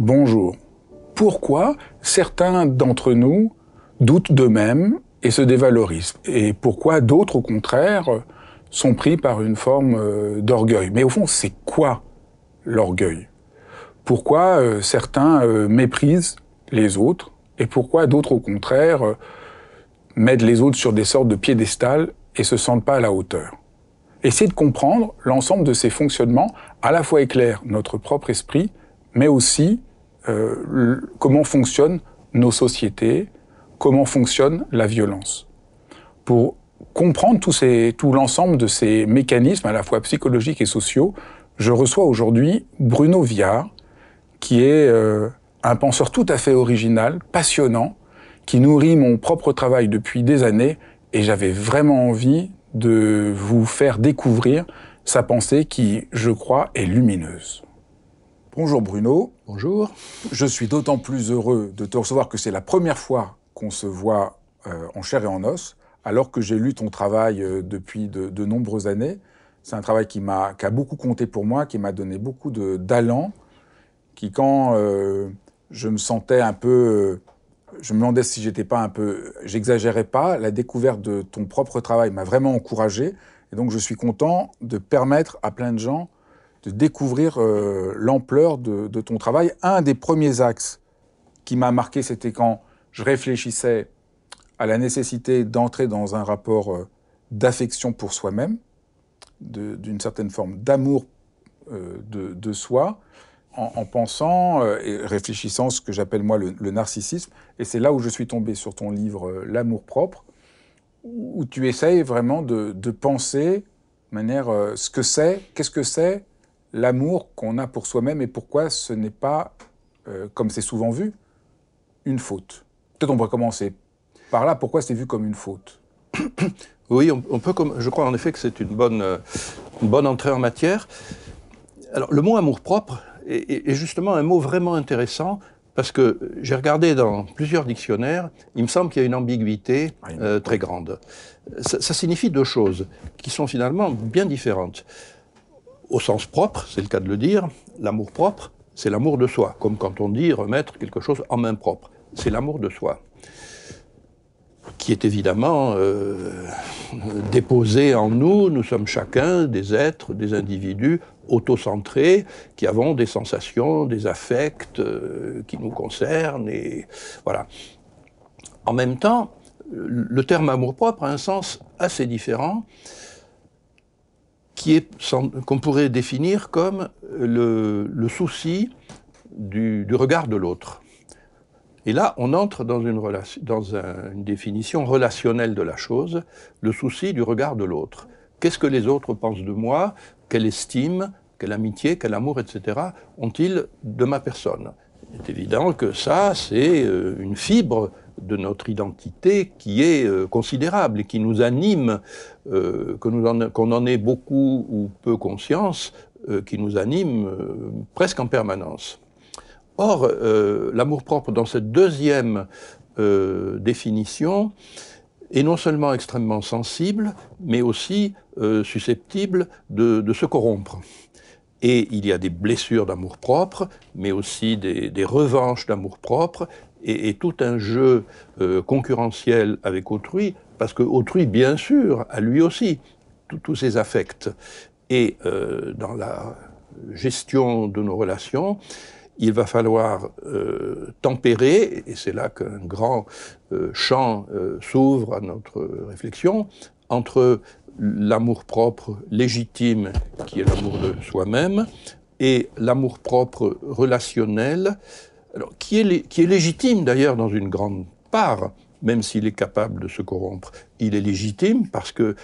Bonjour. Pourquoi certains d'entre nous doutent d'eux-mêmes et se dévalorisent? Et pourquoi d'autres, au contraire, sont pris par une forme euh, d'orgueil? Mais au fond, c'est quoi l'orgueil? Pourquoi euh, certains euh, méprisent les autres? Et pourquoi d'autres, au contraire, mettent les autres sur des sortes de piédestal et se sentent pas à la hauteur? Essayer de comprendre l'ensemble de ces fonctionnements à la fois éclaire notre propre esprit, mais aussi euh, comment fonctionnent nos sociétés, comment fonctionne la violence. Pour comprendre tout, tout l'ensemble de ces mécanismes, à la fois psychologiques et sociaux, je reçois aujourd'hui Bruno Viard, qui est euh, un penseur tout à fait original, passionnant, qui nourrit mon propre travail depuis des années, et j'avais vraiment envie de vous faire découvrir sa pensée qui, je crois, est lumineuse. Bonjour Bruno. Bonjour. Je suis d'autant plus heureux de te recevoir que c'est la première fois qu'on se voit euh, en chair et en os, alors que j'ai lu ton travail euh, depuis de, nombreuses années. C'est un travail qui m'a, qui a beaucoup compté pour moi, qui m'a donné beaucoup d'allant, qui quand euh, je me sentais un peu, je me demandais si j'étais pas un peu, j'exagérais pas, la découverte de ton propre travail m'a vraiment encouragé, et donc je suis content de permettre à plein de gens de découvrir euh, l'ampleur de, ton travail. Un des premiers axes qui m'a marqué, c'était quand je réfléchissais à la nécessité d'entrer dans un rapport euh, d'affection pour soi-même, d'une certaine forme d'amour euh, de, soi, en, pensant et réfléchissant ce que j'appelle moi le, narcissisme. Et c'est là où je suis tombé sur ton livre L'amour propre, où tu essayes vraiment de penser de manière ce que c'est, qu'est-ce que c'est l'amour qu'on a pour soi-même et pourquoi ce n'est pas, euh, comme c'est souvent vu, une faute. Peut-être on pourrait commencer par là. Pourquoi c'est vu comme une faute? Oui, on, peut. Je crois en effet que c'est une bonne, euh, une bonne entrée en matière. Alors, le mot amour-propre est, justement un mot vraiment intéressant parce que j'ai regardé dans plusieurs dictionnaires, il me semble qu'il y a une ambiguïté euh, très grande. ça, signifie deux choses qui sont finalement bien différentes au sens propre, c'est le cas de le dire, l'amour propre, c'est l'amour de soi, comme quand on dit remettre quelque chose en main propre. C'est l'amour de soi, qui est évidemment euh, déposé en nous. Nous sommes chacun des êtres, des individus autocentrés, qui avons des sensations, des affects euh, qui nous concernent, et voilà. En même temps, le terme amour-propre a un sens assez différent qu'on pourrait définir comme le, souci du, regard de l'autre. Et là, on entre dans, une, définition relationnelle de la chose, le souci du regard de l'autre. Qu'est-ce que les autres pensent de moi? Quelle estime, quelle amitié, quel amour, etc. ont-ils de ma personne? Il est évident que ça, c'est euh, une fibre de notre identité qui est euh, considérable et qui nous anime, euh, qu'on en, ait beaucoup ou peu conscience, euh, qui nous anime presque en permanence. Or, l'amour-propre dans cette deuxième définition est non seulement extrêmement sensible, mais aussi susceptible de, se corrompre. Et il y a des blessures d'amour-propre, mais aussi des, des revanches d'amour-propre, et, tout un jeu euh, concurrentiel avec autrui, parce que autrui, bien sûr, a lui aussi tous ses affects. Et euh, dans la gestion de nos relations, il va falloir euh, tempérer, et c'est là qu'un grand champ s'ouvre à notre réflexion, entre l'amour-propre légitime, qui est l'amour de soi-même, et l'amour-propre relationnel, qui est légitime d'ailleurs dans une grande part, même s'il est capable de se corrompre. Il est légitime parce que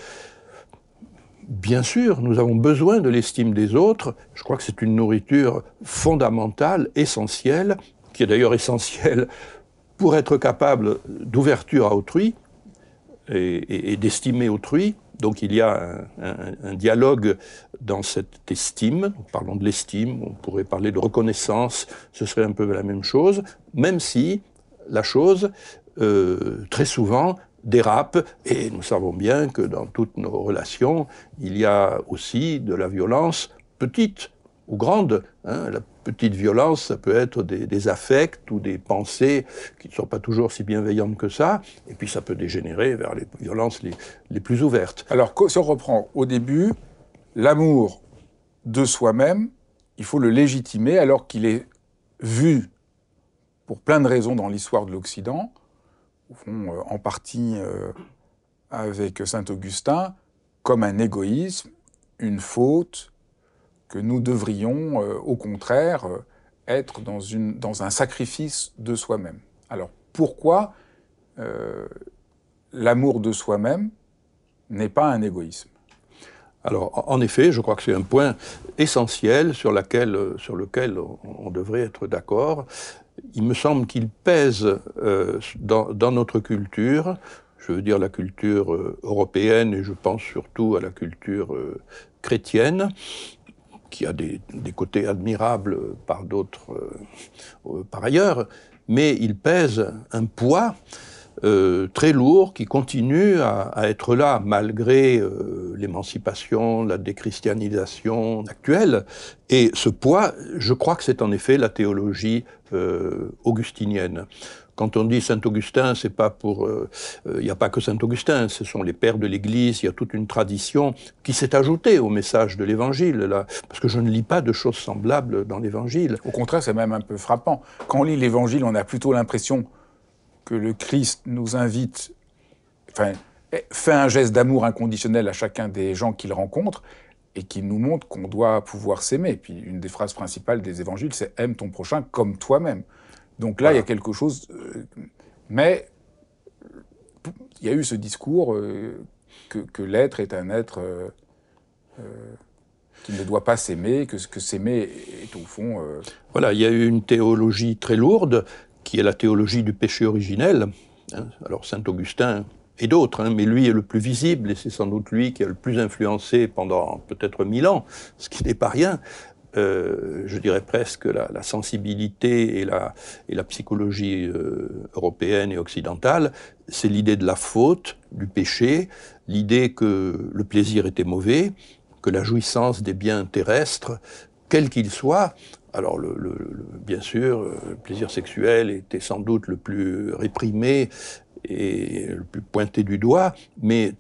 Bien sûr, nous avons besoin de l'estime des autres. Je crois que c'est une nourriture fondamentale, essentielle, qui est d'ailleurs essentielle pour être capable d'ouverture à autrui et, d'estimer autrui. Donc il y a un, dialogue dans cette estime. parlons de l'estime, on pourrait parler de reconnaissance, ce serait un peu la même chose, même si la chose, euh, très souvent, dérape, et nous savons bien que dans toutes nos relations, il y a aussi de la violence petite ou grande. Hein. La petite violence, ça peut être des, affects ou des pensées qui ne sont pas toujours si bienveillantes que ça, et puis ça peut dégénérer vers les violences les, les plus ouvertes. Alors, si on reprend au début, l'amour de soi-même, il faut le légitimer alors qu'il est vu pour plein de raisons dans l'histoire de l'Occident, euh, en partie euh, avec Saint-Augustin, comme un égoïsme, une faute, que nous devrions, euh, au contraire, être dans, un sacrifice de soi-même. Alors pourquoi l'amour de soi-même n'est pas un égoïsme? Alors, en effet, je crois que c'est un point essentiel sur, lequel on devrait être d'accord. Il me semble qu'il pèse euh, dans, notre culture, je veux dire la culture euh, européenne et je pense surtout à la culture euh, chrétienne, qui a des, côtés admirables par d'autres par ailleurs, mais il pèse un poids très lourd qui continue à, être là malgré l'émancipation, la déchristianisation actuelle. Et ce poids, je crois que c'est en effet la théologie euh, augustinienne. Quand on dit Saint Augustin, c'est pas pour, euh, euh, il n'y a pas que Saint Augustin, ce sont les pères de l'Église. Il y a toute une tradition qui s'est ajoutée au message de l'Évangile là, parce que je ne lis pas de choses semblables dans l'Évangile. Au contraire, c'est même un peu frappant. Quand on lit l'Évangile, on a plutôt l'impression que le Christ nous invite, enfin, fait un geste d'amour inconditionnel à chacun des gens qu'il rencontre et qui nous montre qu'on doit pouvoir s'aimer. Puis une des phrases principales des évangiles, c'est aime ton prochain comme toi-même. Donc là, il y a quelque chose. Euh, mais il y a eu ce discours euh, que, l'être est un être euh, qui ne doit pas s'aimer, que, que s'aimer est au fond. Voilà, il y a eu une théologie très lourde qui est la théologie du péché originel. Hein. Alors saint Augustin et d'autres, hein, mais lui est le plus visible, et c'est sans doute lui qui a le plus influencé pendant peut-être mille ans, ce qui n'est pas rien. Euh, je dirais presque la, la sensibilité et la, psychologie euh, européenne et occidentale, c'est l'idée de la faute, du péché, l'idée que le plaisir était mauvais, que la jouissance des biens terrestres, quels qu'ils soient, alors, bien sûr, le plaisir sexuel était sans doute le plus réprimé et le plus pointé du doigt, mais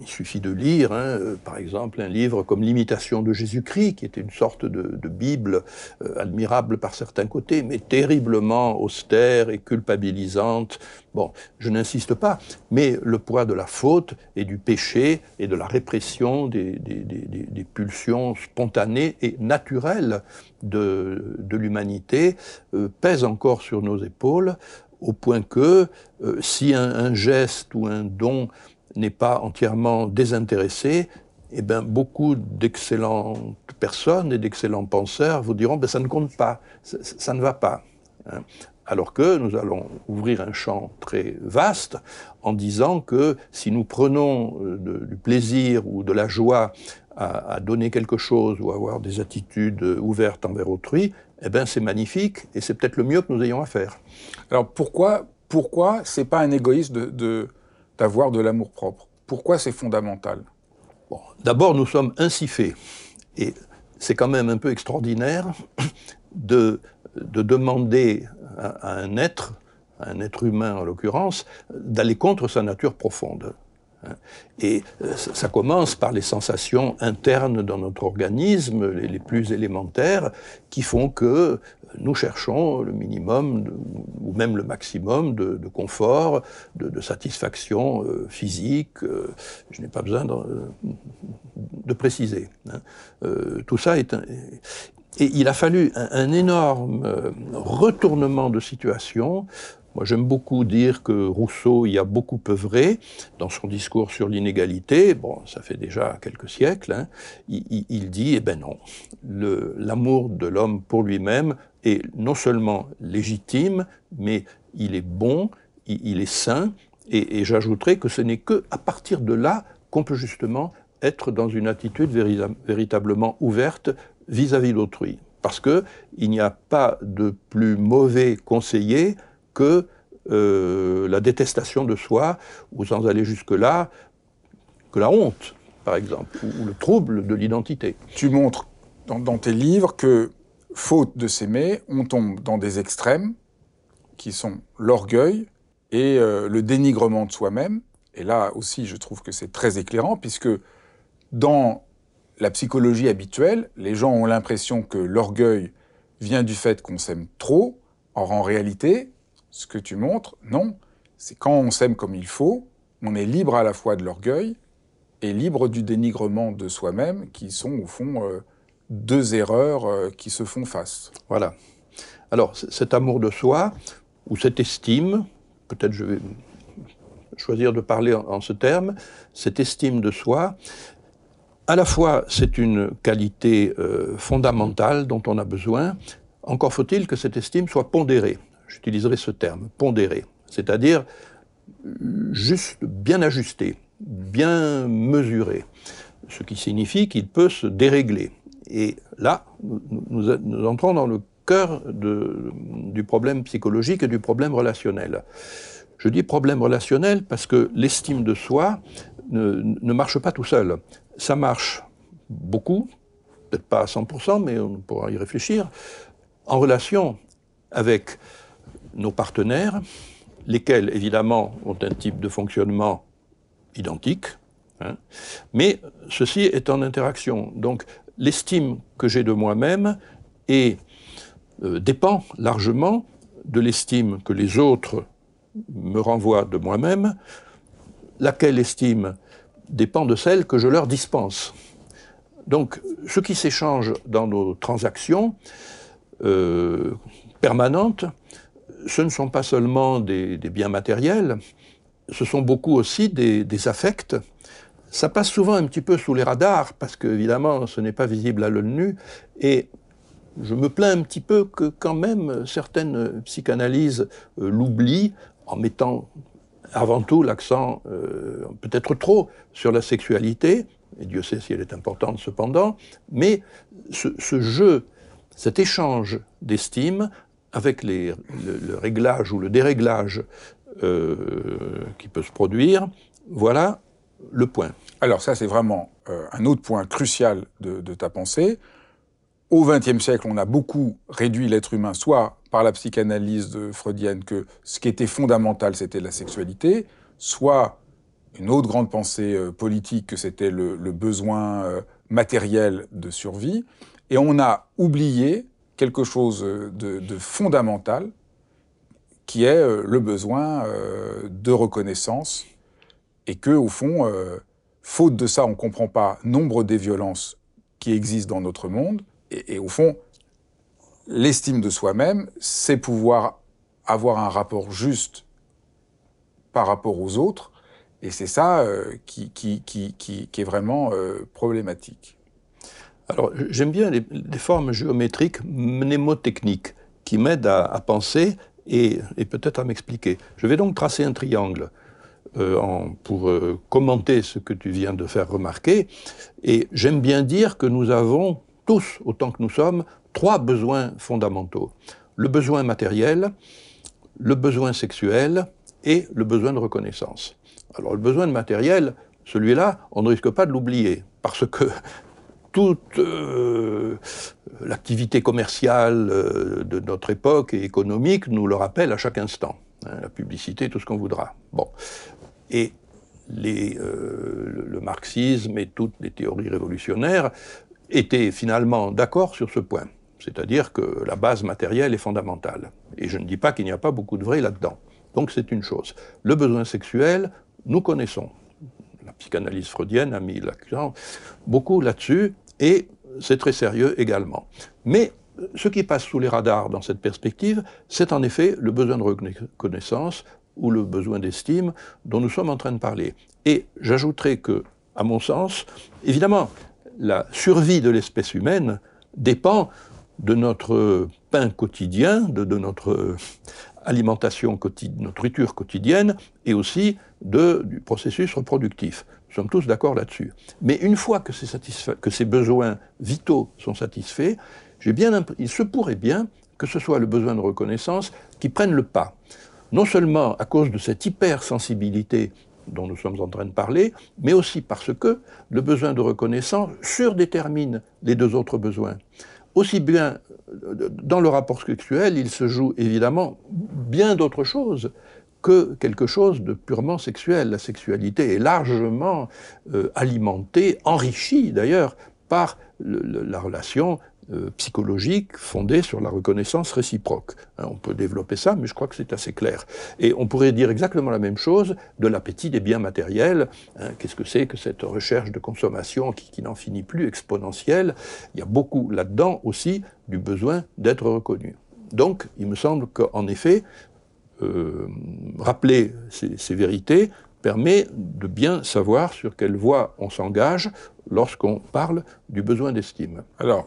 il suffit de lire, hein, euh, par exemple, un livre comme L'imitation de Jésus-Christ, qui était une sorte de, Bible euh, admirable par certains côtés, mais terriblement austère et culpabilisante. Bon, je n'insiste pas, mais le poids de la faute et du péché et de la répression des, pulsions spontanées et naturelles de, l'humanité euh, pèse encore sur nos épaules au point que si un, geste ou un don n'est pas entièrement désintéressé, eh bien, beaucoup d'excellentes personnes et d'excellents penseurs vous diront ben, ça ne compte pas, ça, ne va pas. Hein. Alors que nous allons ouvrir un champ très vaste en disant que si nous prenons euh, du plaisir ou de la joie à, donner quelque chose ou à avoir des attitudes ouvertes envers autrui, eh bien c'est magnifique et c'est peut-être le mieux que nous ayons à faire. Alors pourquoi, pourquoi c'est pas un égoïsme de, d'avoir de, l'amour propre Pourquoi c'est fondamental? D'abord, nous sommes ainsi faits. Et c'est quand même un peu extraordinaire de, de demander à, un être, à un être humain en l'occurrence, d'aller contre sa nature profonde. Hein. Et euh, ça commence par les sensations internes dans notre organisme, les, plus élémentaires, qui font que nous cherchons le minimum ou même le maximum de, confort, de, satisfaction euh, physique. Euh, je n'ai pas besoin de, préciser. Hein. tout ça est et il a fallu un énorme retournement de situation moi, j'aime beaucoup dire que Rousseau y a beaucoup œuvré dans son discours sur l'inégalité. Bon, ça fait déjà quelques siècles. Hein. Il, dit, eh ben non, l'amour de l'homme pour lui-même est non seulement légitime, mais il est bon, il, est sain. Et, j'ajouterai que ce n'est que à partir de là qu'on peut justement être dans une attitude véritablement ouverte vis-à-vis d'autrui. Parce que il n'y a pas de plus mauvais conseiller que euh, la détestation de soi, ou sans aller jusque-là, que la honte, par exemple, ou, le trouble de l'identité. Tu montres dans, tes livres que, faute de s'aimer, on tombe dans des extrêmes qui sont l'orgueil et euh, le dénigrement de soi-même. Et là aussi, je trouve que c'est très éclairant, puisque dans la psychologie habituelle, les gens ont l'impression que l'orgueil vient du fait qu'on s'aime trop. Or, en réalité, ce que tu montres, non. C'est quand on s'aime comme il faut, on est libre à la fois de l'orgueil et libre du dénigrement de soi-même, qui sont au fond euh, deux erreurs euh, qui se font face. Voilà. Alors cet amour de soi, ou cette estime, peut-être je vais choisir de parler en, ce terme, cette estime de soi, à la fois c'est une qualité euh, fondamentale dont on a besoin, encore faut-il que cette estime soit pondérée j'utiliserai ce terme, pondéré, c'est-à-dire juste bien ajusté, bien mesuré, ce qui signifie qu'il peut se dérégler. Et là, nous, entrons dans le cœur du problème psychologique et du problème relationnel. Je dis problème relationnel parce que l'estime de soi ne, marche pas tout seul. Ça marche beaucoup, peut-être pas à 100%, mais on pourra y réfléchir, en relation avec nos partenaires, lesquels évidemment ont un type de fonctionnement identique, hein, mais ceci est en interaction. Donc l'estime que j'ai de moi-même euh, dépend largement de l'estime que les autres me renvoient de moi-même, laquelle estime dépend de celle que je leur dispense. Donc ce qui s'échange dans nos transactions euh, permanentes ce ne sont pas seulement des, biens matériels, ce sont beaucoup aussi des, affects. Ça passe souvent un petit peu sous les radars, parce qu'évidemment, ce n'est pas visible à l'œil nu, et je me plains un petit peu que quand même certaines psychanalyses euh, l'oublient en mettant avant tout l'accent, euh, peut-être trop, sur la sexualité, et Dieu sait si elle est importante cependant, mais ce jeu, cet échange d'estime avec le, réglage ou le déréglage euh, qui peut se produire, voilà le point. Alors ça, c'est vraiment euh, un autre point crucial de, ta pensée. Au XXe siècle, on a beaucoup réduit l'être humain, soit par la psychanalyse de freudienne, que ce qui était fondamental, c'était la sexualité, soit une autre grande pensée euh, politique, que c'était le, besoin matériel de survie. Et on a oublié quelque chose de, fondamental qui est euh, le besoin euh, de reconnaissance et que, au fond, euh, faute de ça, on ne comprend pas nombre des violences qui existent dans notre monde. Et, au fond, l'estime de soi-même, c'est pouvoir avoir un rapport juste par rapport aux autres. Et c'est ça qui, qui, qui, qui, est vraiment problématique. Alors, j'aime bien les, formes géométriques mnémotechniques qui m'aident à, penser et, peut-être à m'expliquer. Je vais donc tracer un triangle euh, pour euh, commenter ce que tu viens de faire remarquer. Et j'aime bien dire que nous avons tous, autant que nous sommes, trois besoins fondamentaux. Le besoin matériel, le besoin sexuel et le besoin de reconnaissance. Alors le besoin de matériel, celui-là, on ne risque pas de l'oublier, parce que toute euh, l'activité commerciale de notre époque et économique nous le rappelle à chaque instant. Hein, la publicité, tout ce qu'on voudra. Bon. Et le marxisme et toutes les théories révolutionnaires étaient finalement d'accord sur ce point. C'est-à-dire que la base matérielle est fondamentale. Et je ne dis pas qu'il n'y a pas beaucoup de vrai là-dedans. Donc c'est une chose. Le besoin sexuel, nous connaissons. La psychanalyse freudienne a mis l'accent beaucoup là-dessus, et c'est très sérieux également. Mais ce qui passe sous les radars dans cette perspective, c'est en effet le besoin de reconnaissance ou le besoin d'estime dont nous sommes en train de parler. Et j'ajouterai que, à mon sens, évidemment, la survie de l'espèce humaine dépend de notre pain quotidien, de, notre alimentation quotidienne, notre nourriture quotidienne, et aussi de, du processus reproductif. Nous sommes tous d'accord là-dessus. Mais une fois que, ces besoins vitaux sont satisfaits, bien, il se pourrait bien que ce soit le besoin de reconnaissance qui prenne le pas. Non seulement à cause de cette hypersensibilité dont nous sommes en train de parler, mais aussi parce que le besoin de reconnaissance surdétermine les deux autres besoins. Aussi bien dans le rapport sexuel, il se joue évidemment bien d'autres choses que quelque chose de purement sexuel. La sexualité est largement euh, alimentée, enrichie d'ailleurs, par la relation euh, psychologique fondée sur la reconnaissance réciproque. Hein, on peut développer ça, mais je crois que c'est assez clair. Et on pourrait dire exactement la même chose de l'appétit des biens matériels. Hein, qu'est-ce que c'est que cette recherche de consommation qui, n'en finit plus, exponentielle? Il y a beaucoup là-dedans aussi du besoin d'être reconnu. Donc, il me semble qu'en effet, euh, rappeler ces, vérités permet de bien savoir sur quelle voie on s'engage lorsqu'on parle du besoin d'estime. Alors,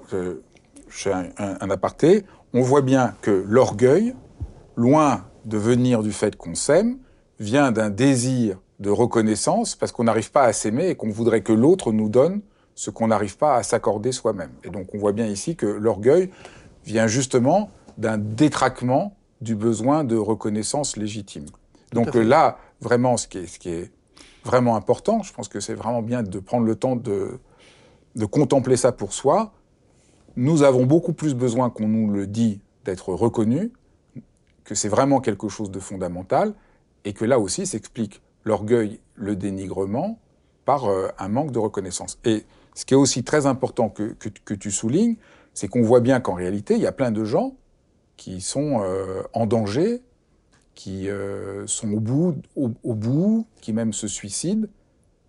je un, un, aparté, on voit bien que l'orgueil, loin de venir du fait qu'on s'aime, vient d'un désir de reconnaissance parce qu'on n'arrive pas à s'aimer et qu'on voudrait que l'autre nous donne ce qu'on n'arrive pas à s'accorder soi-même. Et donc on voit bien ici que l'orgueil vient justement d'un détraquement du besoin de reconnaissance légitime. Donc là, vraiment, ce qui, est, ce qui est vraiment important, je pense que c'est vraiment bien de prendre le temps de, de contempler ça pour soi, nous avons beaucoup plus besoin qu'on nous le dit d'être reconnus, que c'est vraiment quelque chose de fondamental, et que là aussi s'explique l'orgueil, le dénigrement, par euh, un manque de reconnaissance. Et ce qui est aussi très important que, que, tu soulignes, c'est qu'on voit bien qu'en réalité, il y a plein de gens qui sont euh, en danger, qui euh, sont au bout, au, bout, qui même se suicident,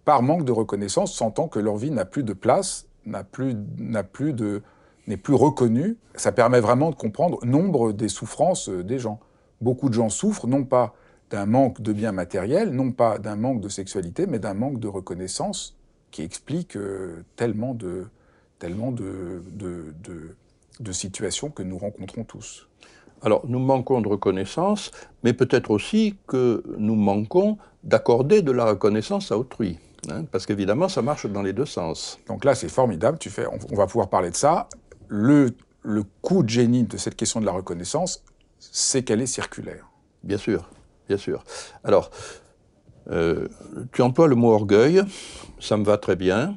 par manque de reconnaissance, sentant que leur vie n'a plus de place, n'a plus, n'a plus de, n'est plus reconnu, ça permet vraiment de comprendre nombre des souffrances euh, des gens. Beaucoup de gens souffrent non pas d'un manque de biens matériels, non pas d'un manque de sexualité, mais d'un manque de reconnaissance qui explique euh, tellement de, tellement de, de, de, situations que nous rencontrons tous. Alors, nous manquons de reconnaissance, mais peut-être aussi que nous manquons d'accorder de la reconnaissance à autrui. Hein, parce qu'évidemment, ça marche dans les deux sens. Donc là, c'est formidable. Tu fais, on, va pouvoir parler de ça le, coup de génie de cette question de la reconnaissance, c'est qu'elle est circulaire. Bien sûr, bien sûr. Alors, euh, tu emploies le mot orgueil, ça me va très bien.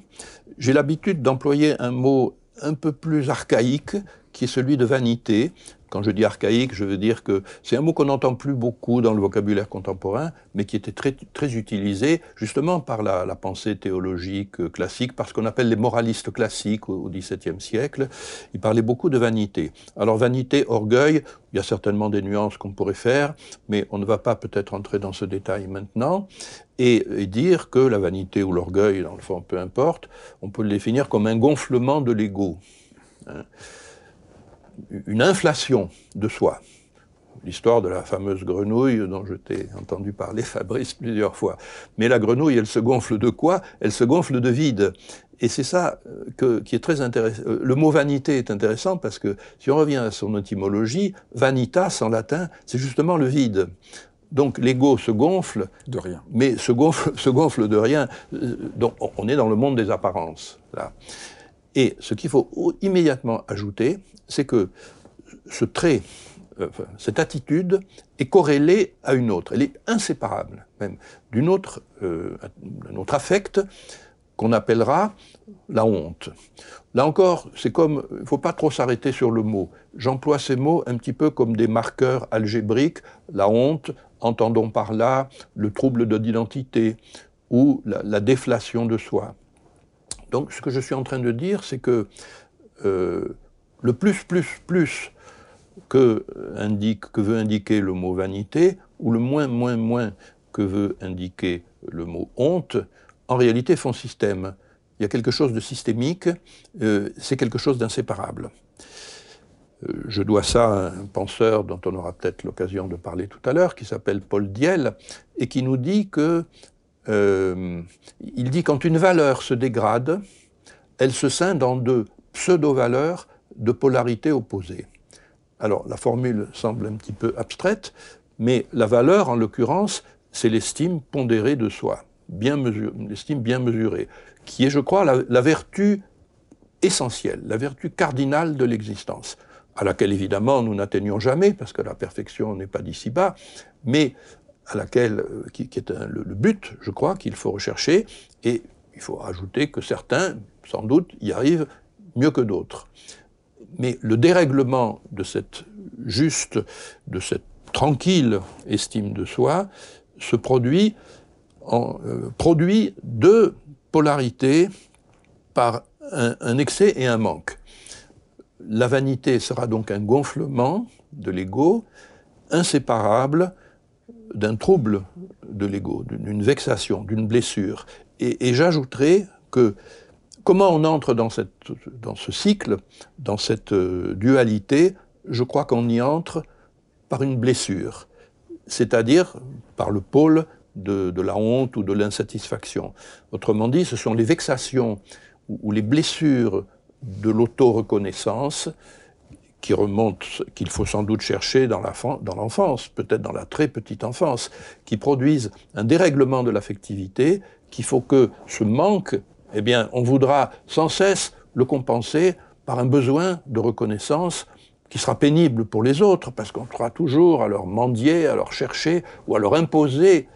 J'ai l'habitude d'employer un mot un peu plus archaïque, qui est celui de vanité, quand je dis archaïque, je veux dire que c'est un mot qu'on n'entend plus beaucoup dans le vocabulaire contemporain, mais qui était très, très utilisé justement par la, pensée théologique classique, par ce qu'on appelle les moralistes classiques au XVIIe siècle. Ils parlaient beaucoup de vanité. Alors vanité, orgueil, il y a certainement des nuances qu'on pourrait faire, mais on ne va pas peut-être entrer dans ce détail maintenant. Et, dire que la vanité ou l'orgueil, dans le fond, peu importe, on peut le définir comme un gonflement de l'ego. Hein une inflation de soi. L'histoire de la fameuse grenouille dont je t'ai entendu parler, Fabrice, plusieurs fois. Mais la grenouille, elle se gonfle de quoi? Elle se gonfle de vide. Et c'est ça euh, que, qui est très intéressant. Euh, le mot vanité est intéressant parce que si on revient à son étymologie, vanitas en latin, c'est justement le vide. Donc l'ego se gonfle de rien, mais se gonfle, se gonfle de rien. Euh, donc on est dans le monde des apparences là. Et ce qu'il faut immédiatement ajouter, c'est que ce trait, euh, cette attitude est corrélée à une autre. Elle est inséparable même d'une autre, euh, d'un autre affect qu'on appellera la honte. Là encore, c'est comme, il ne faut pas trop s'arrêter sur le mot. J'emploie ces mots un petit peu comme des marqueurs algébriques. La honte, entendons par là le trouble de l'identité, ou la, déflation de soi. Donc ce que je suis en train de dire, c'est que euh, le plus, plus, plus que, veut indiquer le mot vanité, ou le moins, moins, moins que veut indiquer le mot honte, en réalité font système. Il y a quelque chose de systémique, euh, c'est quelque chose d'inséparable. Euh, je dois ça à un penseur dont on aura peut-être l'occasion de parler tout à l'heure, qui s'appelle Paul Diel, et qui nous dit que euh, il dit quand une valeur se dégrade, elle se scinde en deux pseudo-valeurs de polarité opposée. Alors la formule semble un petit peu abstraite, mais la valeur, en l'occurrence, c'est l'estime pondérée de soi, l'estime bien mesurée, qui est, je crois, la vertu essentielle, la vertu cardinale de l'existence à laquelle évidemment nous n'atteignons jamais, parce que la perfection n'est pas d'ici-bas, mais à laquelle, euh, qui, est le, but, je crois, qu'il faut rechercher, et il faut ajouter que certains, sans doute, y arrivent mieux que d'autres. Mais le dérèglement de cette juste, de cette tranquille estime de soi, se produit, en, euh, produit deux polarités par un excès et un manque. La vanité sera donc un gonflement de l'ego inséparable d'un trouble de l'ego, d'une vexation, d'une blessure. Et, j'ajouterai que comment on entre dans, ce cycle, dans cette euh, dualité, je crois qu'on y entre par une blessure, c'est-à-dire par le pôle de, la honte ou de l'insatisfaction. Autrement dit, ce sont les vexations ou les blessures de qui remonte, qu'il faut sans doute chercher dans l'enfance, peut-être dans la très petite enfance, qui produisent un dérèglement de l'affectivité, qu'il faut que ce manque, eh bien, on voudra sans cesse le compenser par un besoin de reconnaissance qui sera pénible pour les autres, parce qu'on sera toujours à leur mendier, à leur chercher ou à leur imposer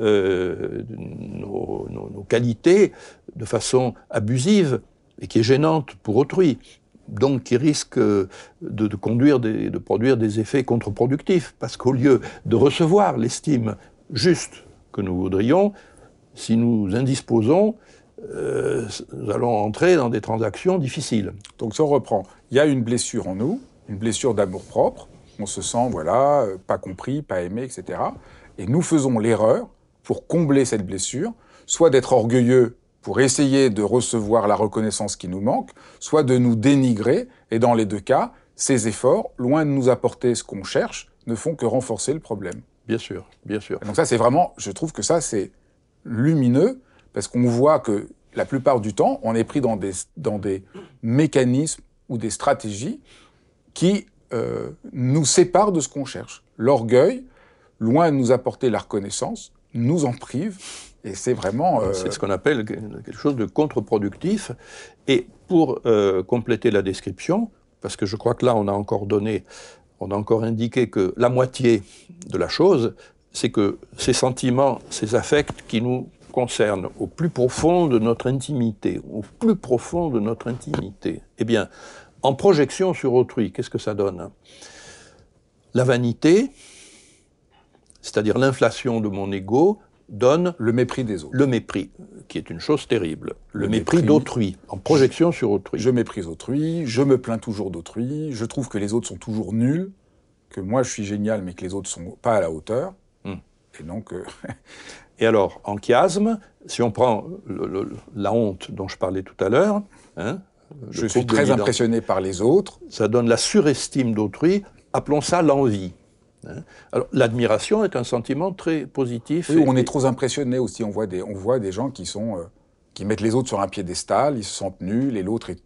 euh, nos, qualités de façon abusive et qui est gênante pour autrui, donc qui risque de, conduire de produire des effets contre-productifs, parce qu'au lieu de recevoir l'estime juste que nous voudrions, si nous indisposons, euh, nous allons entrer dans des transactions difficiles. Donc si on reprend, il y a une blessure en nous, une blessure d'amour-propre, on se sent, voilà, euh, pas compris, pas aimé, etc. Et nous faisons l'erreur, pour combler cette blessure, soit d'être orgueilleux pour essayer de recevoir la reconnaissance qui nous manque, soit de nous dénigrer, et dans les deux cas, ces efforts, loin de nous apporter ce qu'on cherche, ne font que renforcer le problème. Bien sûr, bien sûr. donc ça, c'est vraiment, je trouve que ça, c'est lumineux, parce qu'on voit que la plupart du temps, on est pris dans des, dans des mécanismes ou des stratégies qui euh, nous séparent de ce qu'on cherche. L'orgueil, loin de nous apporter la reconnaissance, nous en prive et c'est vraiment. Euh, c'est ce qu'on appelle quelque chose de contre-productif. Et pour euh, compléter la description, parce que je crois que là, on a encore donné, on a encore indiqué que la moitié de la chose, c'est que ces sentiments, ces affects qui nous concernent au plus profond de notre intimité, au plus profond de notre intimité, eh bien, en projection sur autrui, qu'est-ce que ça donne? La vanité, c'est-à-dire l'inflation de mon ego, donne le mépris des autres. Le mépris, qui est une chose terrible. Le, mépris, d'autrui, en projection sur autrui. Je méprise autrui, je me plains toujours d'autrui, je trouve que les autres sont toujours nuls, que moi je suis génial mais que les autres sont pas à la hauteur. Hmm. Et donc. Euh, Et alors, en chiasme, si on prend la honte dont je parlais tout à l'heure, hein, je suis très impressionné par les autres. Ça donne la surestime d'autrui, appelons ça l'envie. Hein. Alors, l'admiration est un sentiment très positif. Oui, on est trop impressionné aussi. On voit des, on voit des gens qui, sont, euh, qui mettent les autres sur un piédestal, ils se sentent nuls, et l'autre est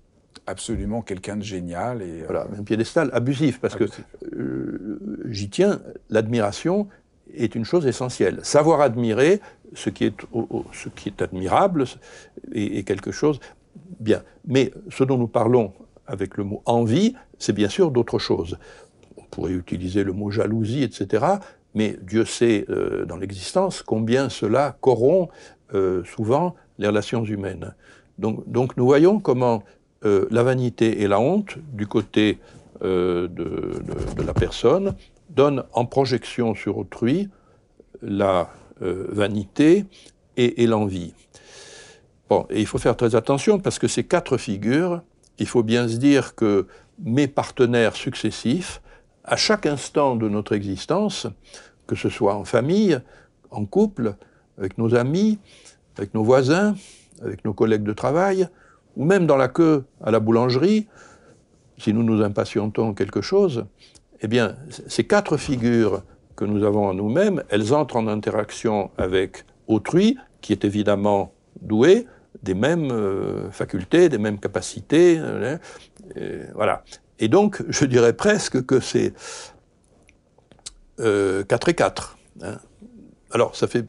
absolument quelqu'un de génial. Et, euh, Voilà, un piédestal abusif, parce que euh, j'y tiens, l'admiration est une chose essentielle. Savoir admirer ce qui est, ce qui est admirable est quelque chose bien. Mais ce dont nous parlons avec le mot envie, c'est bien sûr d'autres choses pourrait utiliser le mot jalousie, etc. Mais Dieu sait euh, dans l'existence combien cela corrompt euh, souvent les relations humaines. Donc, donc nous voyons comment euh, la vanité et la honte, du côté de, de, la personne, donnent en projection sur autrui la vanité et, l'envie. Bon, et il faut faire très attention parce que ces quatre figures, il faut bien se dire que mes partenaires successifs, à chaque instant de notre existence, que ce soit en famille, en couple, avec nos amis, avec nos voisins, avec nos collègues de travail, ou même dans la queue à la boulangerie, si nous nous impatientons quelque chose, eh bien, ces quatre figures que nous avons en nous-mêmes, elles entrent en interaction avec autrui, qui est évidemment doué des mêmes euh, facultés, des mêmes capacités. Euh, voilà. Et donc, je dirais presque que c'est 4 euh, et 4. Hein. Alors, ça fait.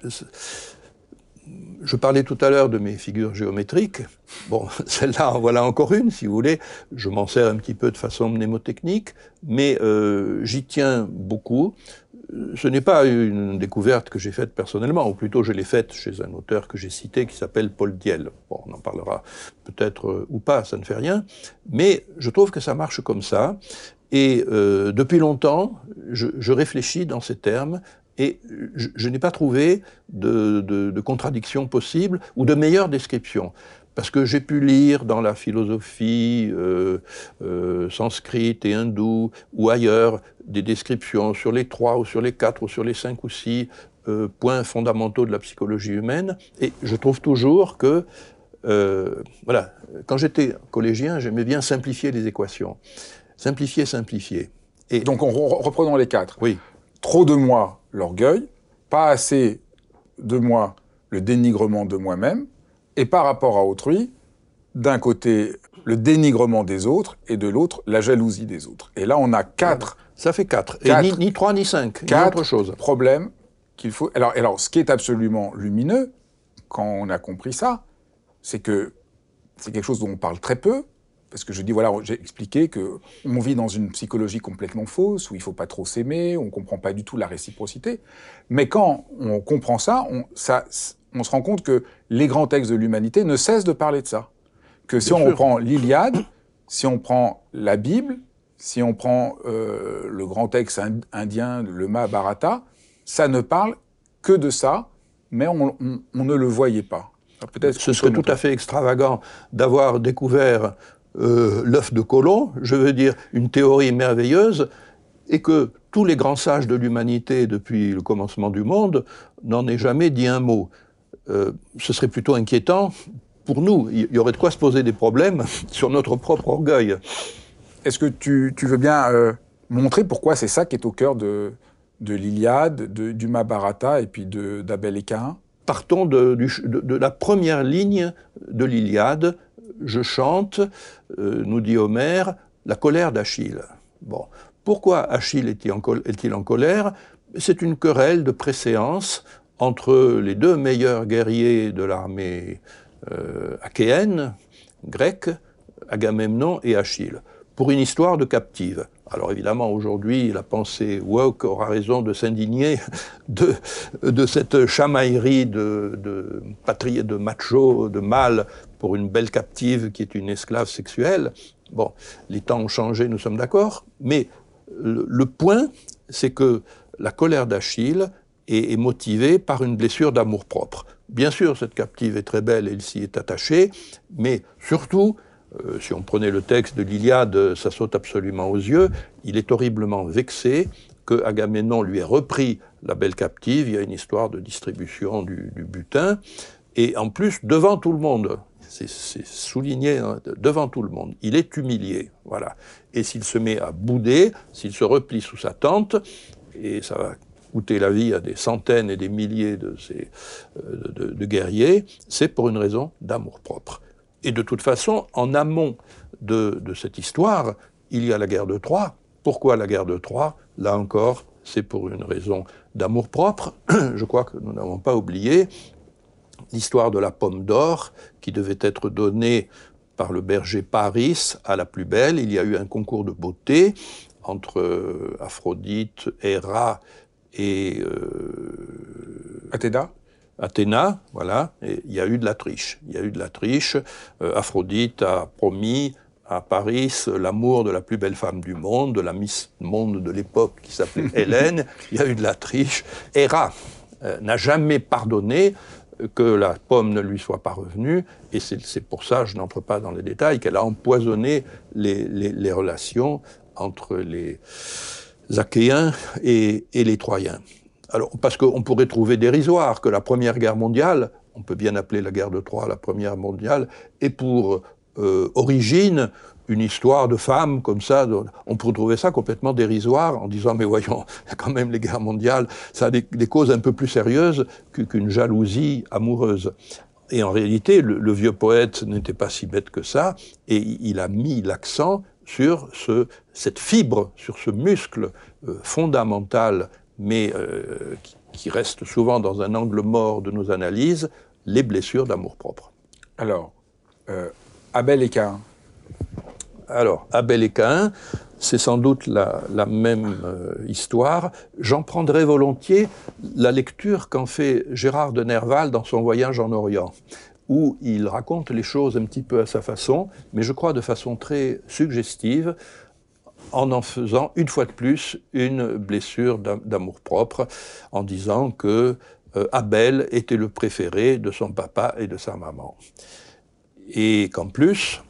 Je parlais tout à l'heure de mes figures géométriques. Bon, celle-là, voilà encore une, si vous voulez. Je m'en sers un petit peu de façon mnémotechnique, mais euh, j'y tiens beaucoup. Ce n'est pas une découverte que j'ai faite personnellement, ou plutôt je l'ai faite chez un auteur que j'ai cité qui s'appelle Paul Diel. On en parlera peut-être euh, ou pas, ça ne fait rien, mais je trouve que ça marche comme ça. Et euh, depuis longtemps, je, réfléchis dans ces termes et je, n'ai pas trouvé de, contradiction possible ou de meilleure description. Parce que j'ai pu lire dans la philosophie euh, sanscrite et hindoue ou ailleurs des descriptions sur les trois ou sur les quatre ou sur les cinq ou six euh, points fondamentaux de la psychologie humaine, et je trouve toujours que, euh, voilà, quand j'étais collégien, j'aimais bien simplifier les équations. Simplifier, simplifier. Et donc, on reprenons les quatre. Oui. Trop de moi, l'orgueil, pas assez de moi, le dénigrement de moi-même, et par rapport à autrui, d'un côté, le dénigrement des autres, et de l'autre, la jalousie des autres. Et là, on a quatre. Ça fait quatre. et ni, trois, ni cinq. Quatre autre chose. problèmes qu'il faut. Alors, alors, ce qui est absolument lumineux, quand on a compris ça, c'est que c'est quelque chose dont on parle très peu, parce que je dis, voilà, j'ai expliqué que on vit dans une psychologie complètement fausse, où il faut pas trop s'aimer, on comprend pas du tout la réciprocité. Mais quand on comprend ça, on, ça, on se rend compte que les grands textes de l'humanité ne cessent de parler de ça. Que si on prend l'Iliade, si on prend la Bible, si on prend euh, le grand texte indien, le Mahabharata, ça ne parle que de ça, mais on, ne le voyait pas. Peut-être ce serait tout à fait extravagant d'avoir découvert euh, l'œuf de Colomb, je veux dire une théorie merveilleuse, et que tous les grands sages de l'humanité depuis le commencement du monde n'en aient jamais dit un mot. Euh, ce serait plutôt inquiétant pour nous. Il y aurait de quoi se poser des problèmes sur notre propre orgueil. Est-ce que tu, veux bien euh, montrer pourquoi c'est ça qui est au cœur de, de l'Iliade, du Mahabharata et puis d'Abel et Cain Partons de, de, la première ligne de l'Iliade, je chante, euh, nous dit Homère, la colère d'Achille. Bon. Pourquoi Achille est-il en, colère? C'est une querelle de préséance entre les deux meilleurs guerriers de l'armée achéenne, grecque, Agamemnon et Achille, pour une histoire de captive. Alors évidemment, aujourd'hui, la pensée woke aura raison de s'indigner de, cette chamaillerie de, de, de macho, de mâle pour une belle captive qui est une esclave sexuelle. Bon, les temps ont changé, nous sommes d'accord, mais le, point, c'est que la colère d'Achille est, motivée par une blessure d'amour-propre. Bien sûr, cette captive est très belle il s'y est attaché, mais surtout, euh, si on prenait le texte de l'Iliade, ça saute absolument aux yeux, il est horriblement vexé que Agamemnon lui ait repris la belle captive, il y a une histoire de distribution du butin, et en plus devant tout le monde c'est souligné hein, devant tout le monde. Il est humilié, voilà. Et s'il se met à bouder, s'il se replie sous sa tente, et ça va coûter la vie à des centaines et des milliers de, ces, euh, de, guerriers, c'est pour une raison d'amour-propre. Et de toute façon, en amont de, de cette histoire, il y a la guerre de Troie. Pourquoi la guerre de Troie? Là encore, c'est pour une raison d'amour-propre. Je crois que nous n'avons pas oublié l'histoire de la pomme d'or qui devait être donnée par le berger Paris à la plus belle. Il y a eu un concours de beauté entre euh, Aphrodite, Héra et euh, Athéna? Athéna, voilà, il y a eu de la triche. Il y a eu de la triche. Euh, Aphrodite a promis à Paris l'amour de la plus belle femme du monde, de la Miss Monde de l'époque qui s'appelait Hélène. Il y a eu de la triche. Héra n'a jamais pardonné que la pomme ne lui soit pas revenue, et c'est pour ça, je n'entre pas dans les détails, qu'elle a empoisonné les, relations entre les Achéens et, les Troyens. Alors, parce qu'on pourrait trouver dérisoire que la Première Guerre mondiale, on peut bien appeler la guerre de Troie la Première mondiale, ait pour euh, origine une histoire de femmes comme ça, on pourrait trouver ça complètement dérisoire en disant mais voyons, quand même les guerres mondiales, ça a des, causes un peu plus sérieuses qu'une jalousie amoureuse. Et en réalité, le, vieux poète n'était pas si bête que ça, et il a mis l'accent sur ce, cette fibre, sur ce muscle euh, fondamental, mais euh, qui, reste souvent dans un angle mort de nos analyses, les blessures d'amour-propre. Alors, euh, Abel et Cain, alors, Abel et Caïn, c'est sans doute la, même euh, histoire. J'en prendrai volontiers la lecture qu'en fait Gérard de Nerval dans son voyage en Orient, où il raconte les choses un petit peu à sa façon, mais je crois de façon très suggestive, en en faisant une fois de plus une blessure d'amour-propre, en disant que euh, Abel était le préféré de son papa et de sa maman. Et qu'en plus,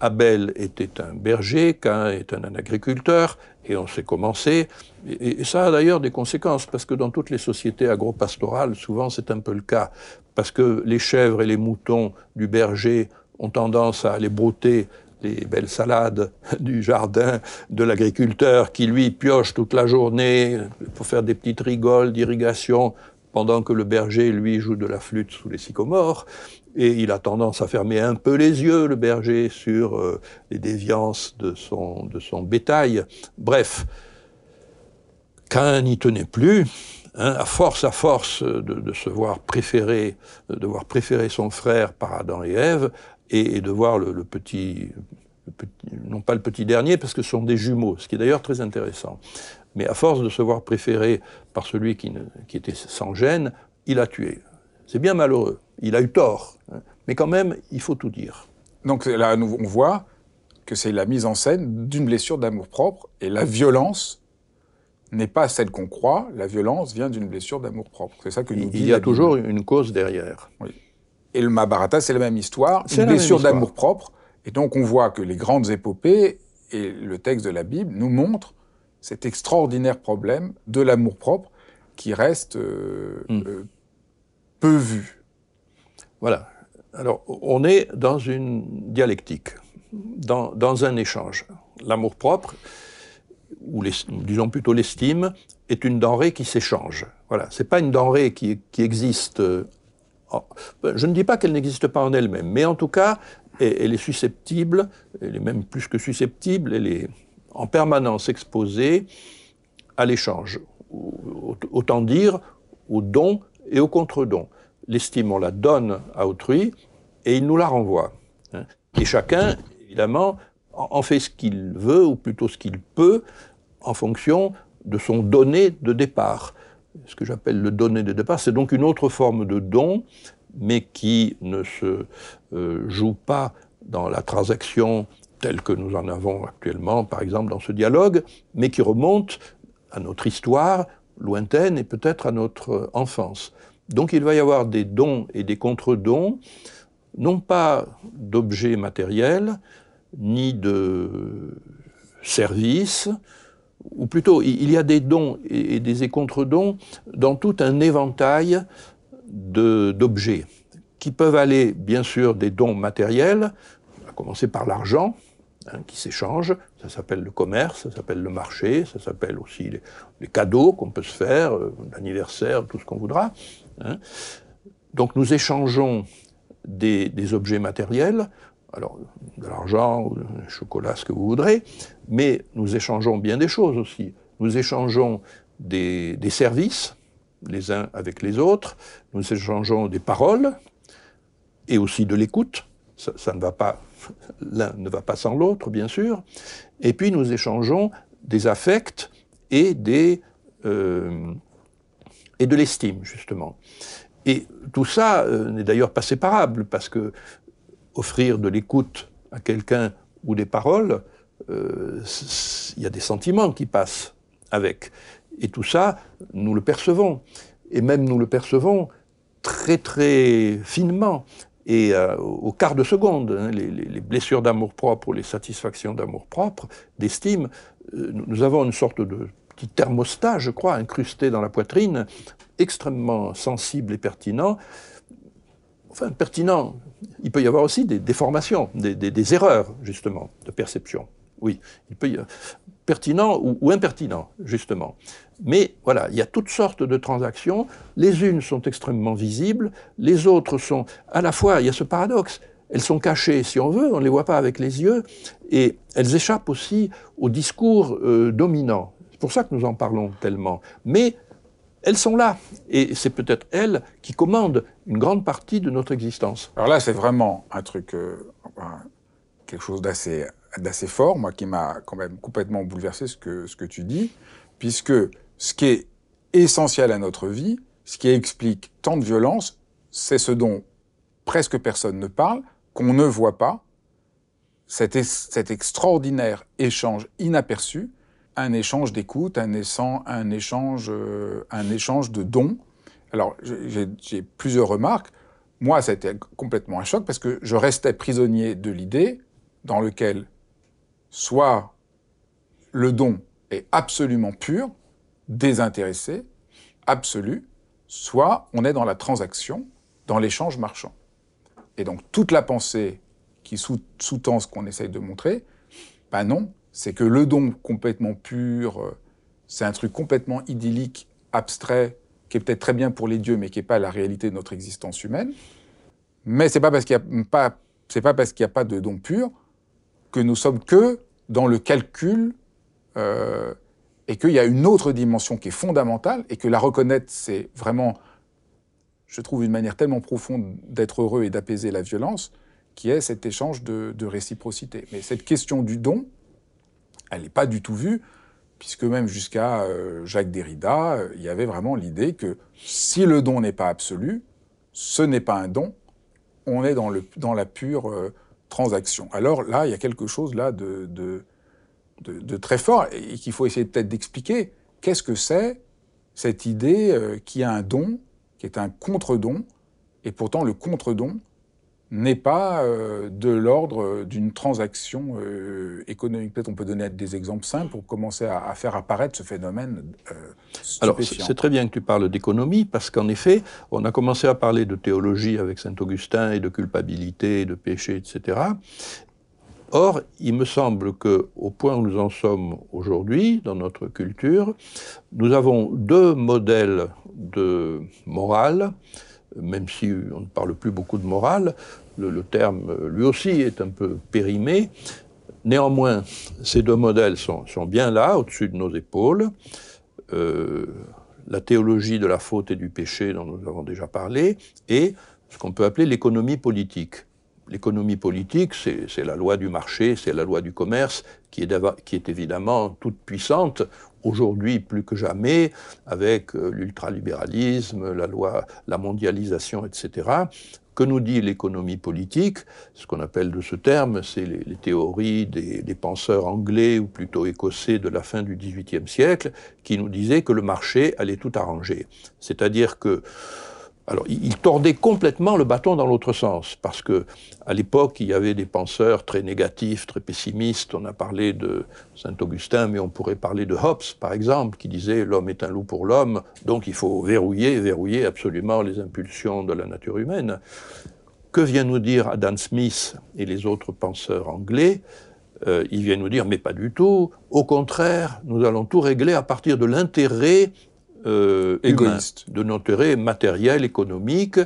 Abel était un berger, Cain est un agriculteur, et on sait commencer. Et, et ça a d'ailleurs des conséquences, parce que dans toutes les sociétés agro-pastorales, souvent c'est un peu le cas, parce que les chèvres et les moutons du berger ont tendance à aller brouter les belles salades du jardin de l'agriculteur qui, lui, pioche toute la journée pour faire des petites rigoles d'irrigation pendant que le berger, lui, joue de la flûte sous les sycomores et il a tendance à fermer un peu les yeux, le berger, sur euh, les déviances de son, de son bétail. Bref, Cain n'y tenait plus. Hein, à force, à force de, se voir préférer, de voir préférer son frère par Adam et Ève, et, de voir le, petit, non pas le petit dernier, parce que ce sont des jumeaux, ce qui est d'ailleurs très intéressant. Mais à force de se voir préféré par celui qui, qui était sans gêne, il a tué. C'est bien malheureux. Il a eu tort. Hein. Mais quand même, il faut tout dire. Donc là, on voit que c'est la mise en scène d'une blessure d'amour-propre. Et la violence n'est pas celle qu'on croit. La violence vient d'une blessure d'amour-propre. C'est ça que nous dit Il y a toujours une cause derrière. Oui. Et le Mahabharata, c'est la même histoire. Une blessure d'amour-propre. Et donc on voit que les grandes épopées et le texte de la Bible nous montrent cet extraordinaire problème de l'amour-propre qui reste euh, mm. euh, peu vu. Voilà. Alors, on est dans une dialectique, dans, dans un échange. L'amour-propre, ou disons plutôt l'estime, est une denrée qui s'échange. Voilà. C'est pas une denrée qui, existe. Euh, je ne dis pas qu'elle n'existe pas en elle-même, mais en tout cas, elle est susceptible, elle est même plus que susceptible, elle est en permanence exposée à l'échange. Autant dire au don et au contre-don. L'estime, on la donne à autrui et il nous la renvoie. Hein. Et chacun, évidemment, en fait ce qu'il veut, ou plutôt ce qu'il peut, en fonction de son donné de départ. Ce que j'appelle le donné de départ, c'est donc une autre forme de don, mais qui ne se euh, joue pas dans la transaction telle que nous en avons actuellement, par exemple, dans ce dialogue, mais qui remonte à notre histoire lointaine et peut-être à notre enfance. Donc il va y avoir des dons et des contre-dons, non pas d'objets matériels, ni de services, ou plutôt il y a des dons et des contre-dons dans tout un éventail d'objets qui peuvent aller bien sûr des dons matériels, à commencer par l'argent, Hein, qui s'échangent. Ça s'appelle le commerce, ça s'appelle le marché, ça s'appelle aussi les, cadeaux qu'on peut se faire, euh, l'anniversaire, tout ce qu'on voudra. Hein. Donc nous échangeons des, objets matériels, alors de l'argent, du chocolat, ce que vous voudrez, mais nous échangeons bien des choses aussi. Nous échangeons des, services, les uns avec les autres, nous échangeons des paroles et aussi de l'écoute. Ça, ne va pas l'un ne va pas sans l'autre, bien sûr, et puis nous échangeons des affects et, des, euh, de l'estime, justement. Et tout ça euh, n'est d'ailleurs pas séparable, parce que offrir de l'écoute à quelqu'un ou des paroles, euh, il y a des sentiments qui passent avec. Et tout ça, nous le percevons. Et même nous le percevons très très finement et euh, au quart de seconde, hein, les, blessures d'amour-propre ou les satisfactions d'amour-propre, d'estime, euh, nous avons une sorte de petit thermostat, je crois, incrusté dans la poitrine, extrêmement sensible et pertinent. Enfin, pertinent, il peut y avoir aussi des déformations, des, erreurs, justement, de perception. Oui, il peut y avoir pertinent ou impertinent, justement. Mais voilà, il y a toutes sortes de transactions. Les unes sont extrêmement visibles, les autres sont à la fois, il y a ce paradoxe, elles sont cachées si on veut, on ne les voit pas avec les yeux, et elles échappent aussi au discours euh, dominant. C'est pour ça que nous en parlons tellement. Mais elles sont là, et c'est peut-être elles qui commandent une grande partie de notre existence. Alors là, c'est vraiment un truc, euh, quelque chose d'assez fort, moi, qui m'a quand même complètement bouleversé ce que, ce que tu dis, puisque ce qui est essentiel à notre vie, ce qui explique tant de violence, c'est ce dont presque personne ne parle, qu'on ne voit pas, cet, extraordinaire échange inaperçu, un échange d'écoute, un, un, échange, euh, un échange de dons. Alors, j'ai plusieurs remarques. Moi, ça a été complètement un choc parce que je restais prisonnier de l'idée dans lequel soit le don est absolument pur, désintéressé, absolu, soit on est dans la transaction, dans l'échange marchand. Et donc toute la pensée qui sous-tend ce qu'on essaye de montrer, ben non, c'est que le don complètement pur, euh, c'est un truc complètement idyllique, abstrait, qui est peut-être très bien pour les dieux, mais qui n'est pas la réalité de notre existence humaine. Mais c'est pas parce qu'il n'y a pas, parce qu'il n'y a pas de don pur que nous sommes que dans le calcul euh, et qu'il y a une autre dimension qui est fondamentale, et que la reconnaître, c'est vraiment, je trouve, une manière tellement profonde d'être heureux et d'apaiser la violence, qui est cet échange de, réciprocité. Mais cette question du don, elle n'est pas du tout vue, puisque même jusqu'à euh, Jacques Derrida, euh, il y avait vraiment l'idée que si le don n'est pas absolu, ce n'est pas un don, on est dans, la pure euh, transaction. Alors là, il y a quelque chose là de, de très fort et qu'il faut essayer peut-être d'expliquer. Qu'est-ce que c'est cette idée qui a un don, qui est un contre-don, et pourtant le contre-don n'est pas euh, de l'ordre d'une transaction euh, économique. Peut-être on peut donner des exemples simples pour commencer à, faire apparaître ce phénomène. Alors c'est très bien que tu parles d'économie parce qu'en effet, on a commencé à parler de théologie avec saint Augustin et de culpabilité, de péché, etc. Or, il me semble que, au point où nous en sommes aujourd'hui dans notre culture, nous avons deux modèles de morale, même si on ne parle plus beaucoup de morale, le, terme lui aussi est un peu périmé. Néanmoins, ces deux modèles sont, bien là, au-dessus de nos épaules. Euh, la théologie de la faute et du péché dont nous avons déjà parlé, et ce qu'on peut appeler l'économie politique. L'économie politique, c'est la loi du marché, c'est la loi du commerce, qui est, qui est évidemment toute puissante, aujourd'hui plus que jamais, avec euh, l'ultralibéralisme, la loi, la mondialisation, etc. Que nous dit l'économie politique? Ce qu'on appelle de ce terme, c'est les, théories des, des, penseurs anglais ou plutôt écossais de la fin du XVIIIe siècle, qui nous disaient que le marché allait tout arranger. C'est-à-dire que alors, il tordait complètement le bâton dans l'autre sens, parce que à l'époque, il y avait des penseurs très négatifs, très pessimistes. On a parlé de saint Augustin, mais on pourrait parler de Hobbes, par exemple, qui disait l'homme est un loup pour l'homme, donc il faut verrouiller, verrouiller absolument les impulsions de la nature humaine. Que vient nous dire Adam Smith et les autres penseurs anglais? Euh, Ils viennent nous dire, mais pas du tout. Au contraire, nous allons tout régler à partir de l'intérêt euh, égoïste, de notre intérêt matériel, économique.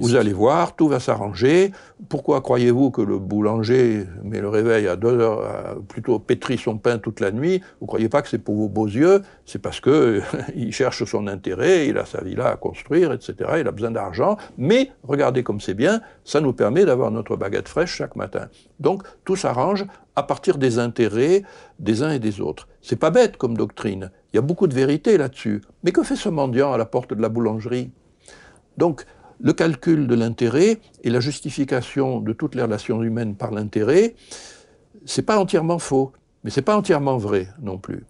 Vous allez voir, tout va s'arranger. Pourquoi croyez-vous que le boulanger met le réveil à deux heures, plutôt pétrit son pain toute la nuit? Vous croyez pas que c'est pour vos beaux yeux? C'est parce que il cherche son intérêt, il a sa villa à construire, etc. Il a besoin d'argent. Mais regardez comme c'est bien, ça nous permet d'avoir notre baguette fraîche chaque matin. Donc tout s'arrange à partir des intérêts des uns et des autres. C'est pas bête comme doctrine. Il y a beaucoup de vérité là-dessus. Mais que fait ce mendiant à la porte de la boulangerie? Donc, le calcul de l'intérêt et la justification de toutes les relations humaines par l'intérêt, c'est pas entièrement faux, mais c'est pas entièrement vrai non plus.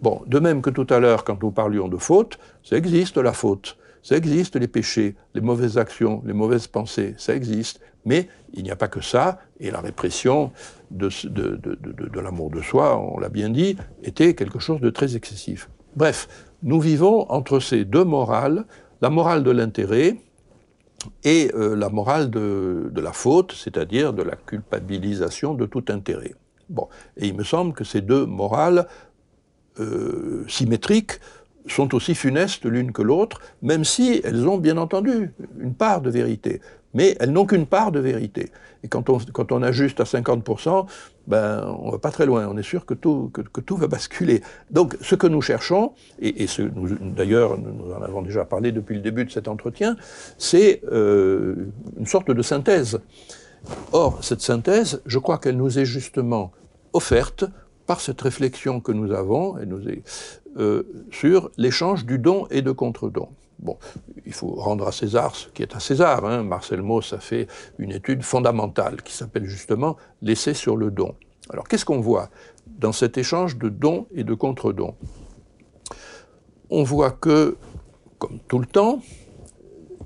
Bon, de même que tout à l'heure, quand nous parlions de faute, ça existe la faute. Ça existe, les péchés, les mauvaises actions, les mauvaises pensées, ça existe. Mais il n'y a pas que ça, et la répression de, l'amour de soi, on l'a bien dit, était quelque chose de très excessif. Bref, nous vivons entre ces deux morales, la morale de l'intérêt, et euh, la morale de, la faute, c'est-à-dire de la culpabilisation de tout intérêt. Bon, et il me semble que ces deux morales euh, symétriques sont aussi funestes l'une que l'autre, même si elles ont bien entendu une part de vérité mais elles n'ont qu'une part de vérité. Et quand on, ajuste à 50%, ben, on ne va pas très loin. On est sûr que tout, va basculer. Donc, ce que nous cherchons, et, d'ailleurs, nous en avons déjà parlé depuis le début de cet entretien, c'est euh, une sorte de synthèse. Or, cette synthèse, je crois qu'elle nous est justement offerte par cette réflexion que nous avons euh, sur l'échange du don et de contre-don. Bon, il faut rendre à César ce qui est à César. Hein. Marcel Mauss a fait une étude fondamentale qui s'appelle justement L'essai sur le don. Alors qu'est-ce qu'on voit dans cet échange de dons et de contre-dons On voit que, comme tout le temps,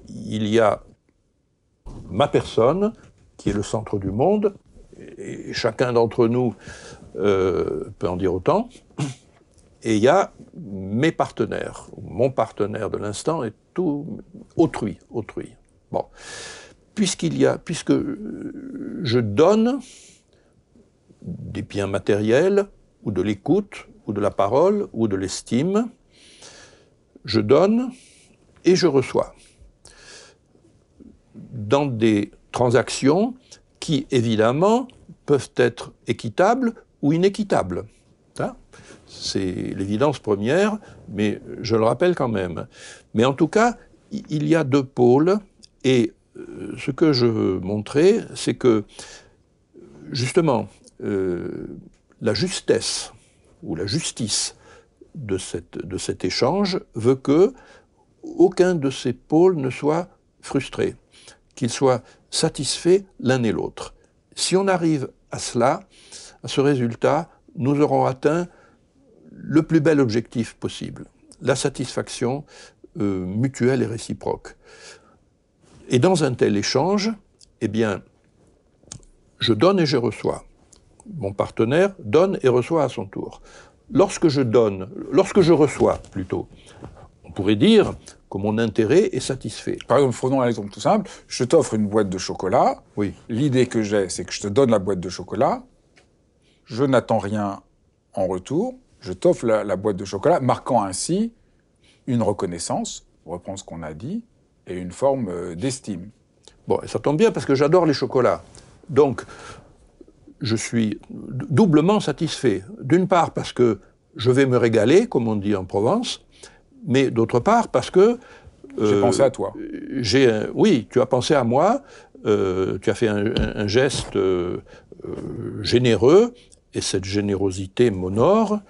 il y a ma personne qui est le centre du monde, et chacun d'entre nous euh, peut en dire autant, et il y a mes partenaires, mon partenaire de l'instant et tout autrui, autrui. Bon, puisqu'il y a, puisque je donne des biens matériels ou de l'écoute ou de la parole ou de l'estime, je donne et je reçois dans des transactions qui évidemment peuvent être équitables ou inéquitables. C'est l'évidence première, mais je le rappelle quand même. Mais en tout cas, il y a deux pôles, et euh, ce que je veux montrer, c'est que, justement, euh, la justesse ou la justice de cet échange veut que aucun de ces pôles ne soit frustré, qu'ils soient satisfaits l'un et l'autre. Si on arrive à cela, à ce résultat, nous aurons atteint le plus bel objectif possible, la satisfaction euh, mutuelle et réciproque. Et dans un tel échange, eh bien, je donne et je reçois. Mon partenaire donne et reçoit à son tour. Lorsque je donne, lorsque je reçois plutôt, on pourrait dire que mon intérêt est satisfait. Par exemple, prenons un exemple tout simple. Je t'offre une boîte de chocolat. Oui. L'idée que j'ai, c'est que je te donne la boîte de chocolat. Je n'attends rien en retour je t'offre la, boîte de chocolat, marquant ainsi une reconnaissance, reprends ce qu'on a dit, et une forme euh, d'estime. Bon, ça tombe bien parce que j'adore les chocolats. Donc, je suis doublement satisfait. D'une part parce que je vais me régaler, comme on dit en Provence, mais d'autre part parce que... Euh, j'ai pensé à toi. J'ai, oui, tu as pensé à moi, euh, tu as fait un, geste généreux, et cette générosité m'honore,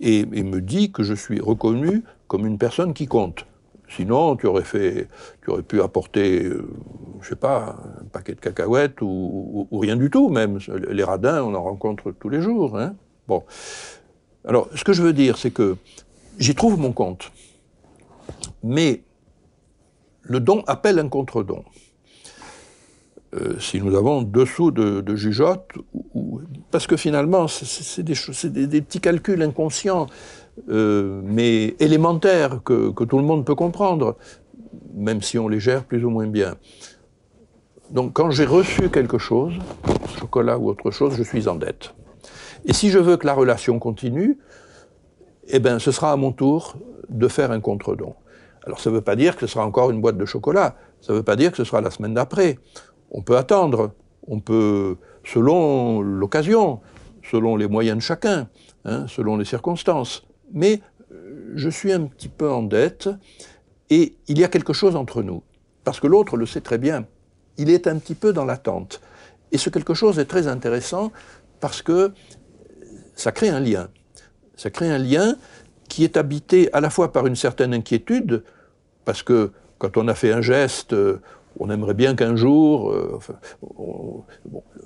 et, me dit que je suis reconnu comme une personne qui compte. Sinon, tu aurais, fait, tu aurais pu apporter, euh, je sais pas, un paquet de cacahuètes ou, rien du tout, même. Les radins, on en rencontre tous les jours. Hein. Bon. Alors, ce que je veux dire, c'est que j'y trouve mon compte. Mais le don appelle un contre-don. Euh, si nous avons deux sous de, de jugeote, parce que finalement, c'est des, petits calculs inconscients, euh, mais élémentaires, que, que, tout le monde peut comprendre, même si on les gère plus ou moins bien. Donc quand j'ai reçu quelque chose, chocolat ou autre chose, je suis en dette. Et si je veux que la relation continue, eh ben, ce sera à mon tour de faire un contre-don. Alors ça ne veut pas dire que ce sera encore une boîte de chocolat, ça ne veut pas dire que ce sera la semaine d'après on peut attendre, on peut, selon l'occasion, selon les moyens de chacun, hein, selon les circonstances. Mais euh, je suis un petit peu en dette et il y a quelque chose entre nous. Parce que l'autre le sait très bien. Il est un petit peu dans l'attente. Et ce quelque chose est très intéressant parce que ça crée un lien. Ça crée un lien qui est habité à la fois par une certaine inquiétude, parce que quand on a fait un geste, euh, on aimerait bien qu'un jour, euh,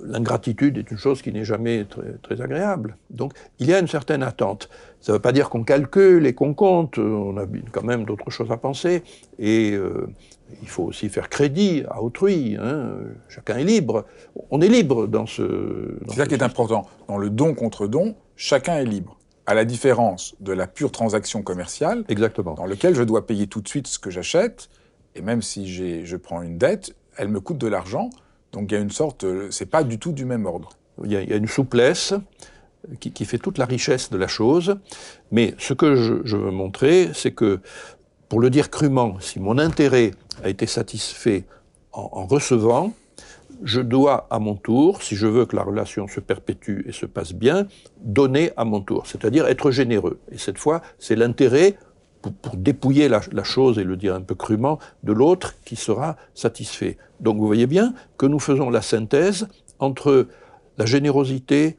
l'ingratitude est une chose qui n'est jamais très, très, agréable. Donc il y a une certaine attente. Ça ne veut pas dire qu'on calcule et qu'on compte, on a quand même d'autres choses à penser, et euh, il faut aussi faire crédit à autrui, hein. chacun est libre. On est libre dans ce... C'est ça qui est important. Dans le don contre don, chacun est libre à la différence de la pure transaction commerciale, Exactement. dans lequel je dois payer tout de suite ce que j'achète, et même si je prends une dette, elle me coûte de l'argent, donc il y a une sorte, c'est pas du tout du même ordre. Il y a, une souplesse qui, qui, fait toute la richesse de la chose, mais ce que je, veux montrer, c'est que, pour le dire crûment, si mon intérêt a été satisfait en recevant, je dois à mon tour, si je veux que la relation se perpétue et se passe bien, donner à mon tour, c'est-à-dire être généreux. Et cette fois, c'est l'intérêt, pour, dépouiller la, la, chose et le dire un peu crûment, de l'autre qui sera satisfait. Donc vous voyez bien que nous faisons la synthèse entre la générosité,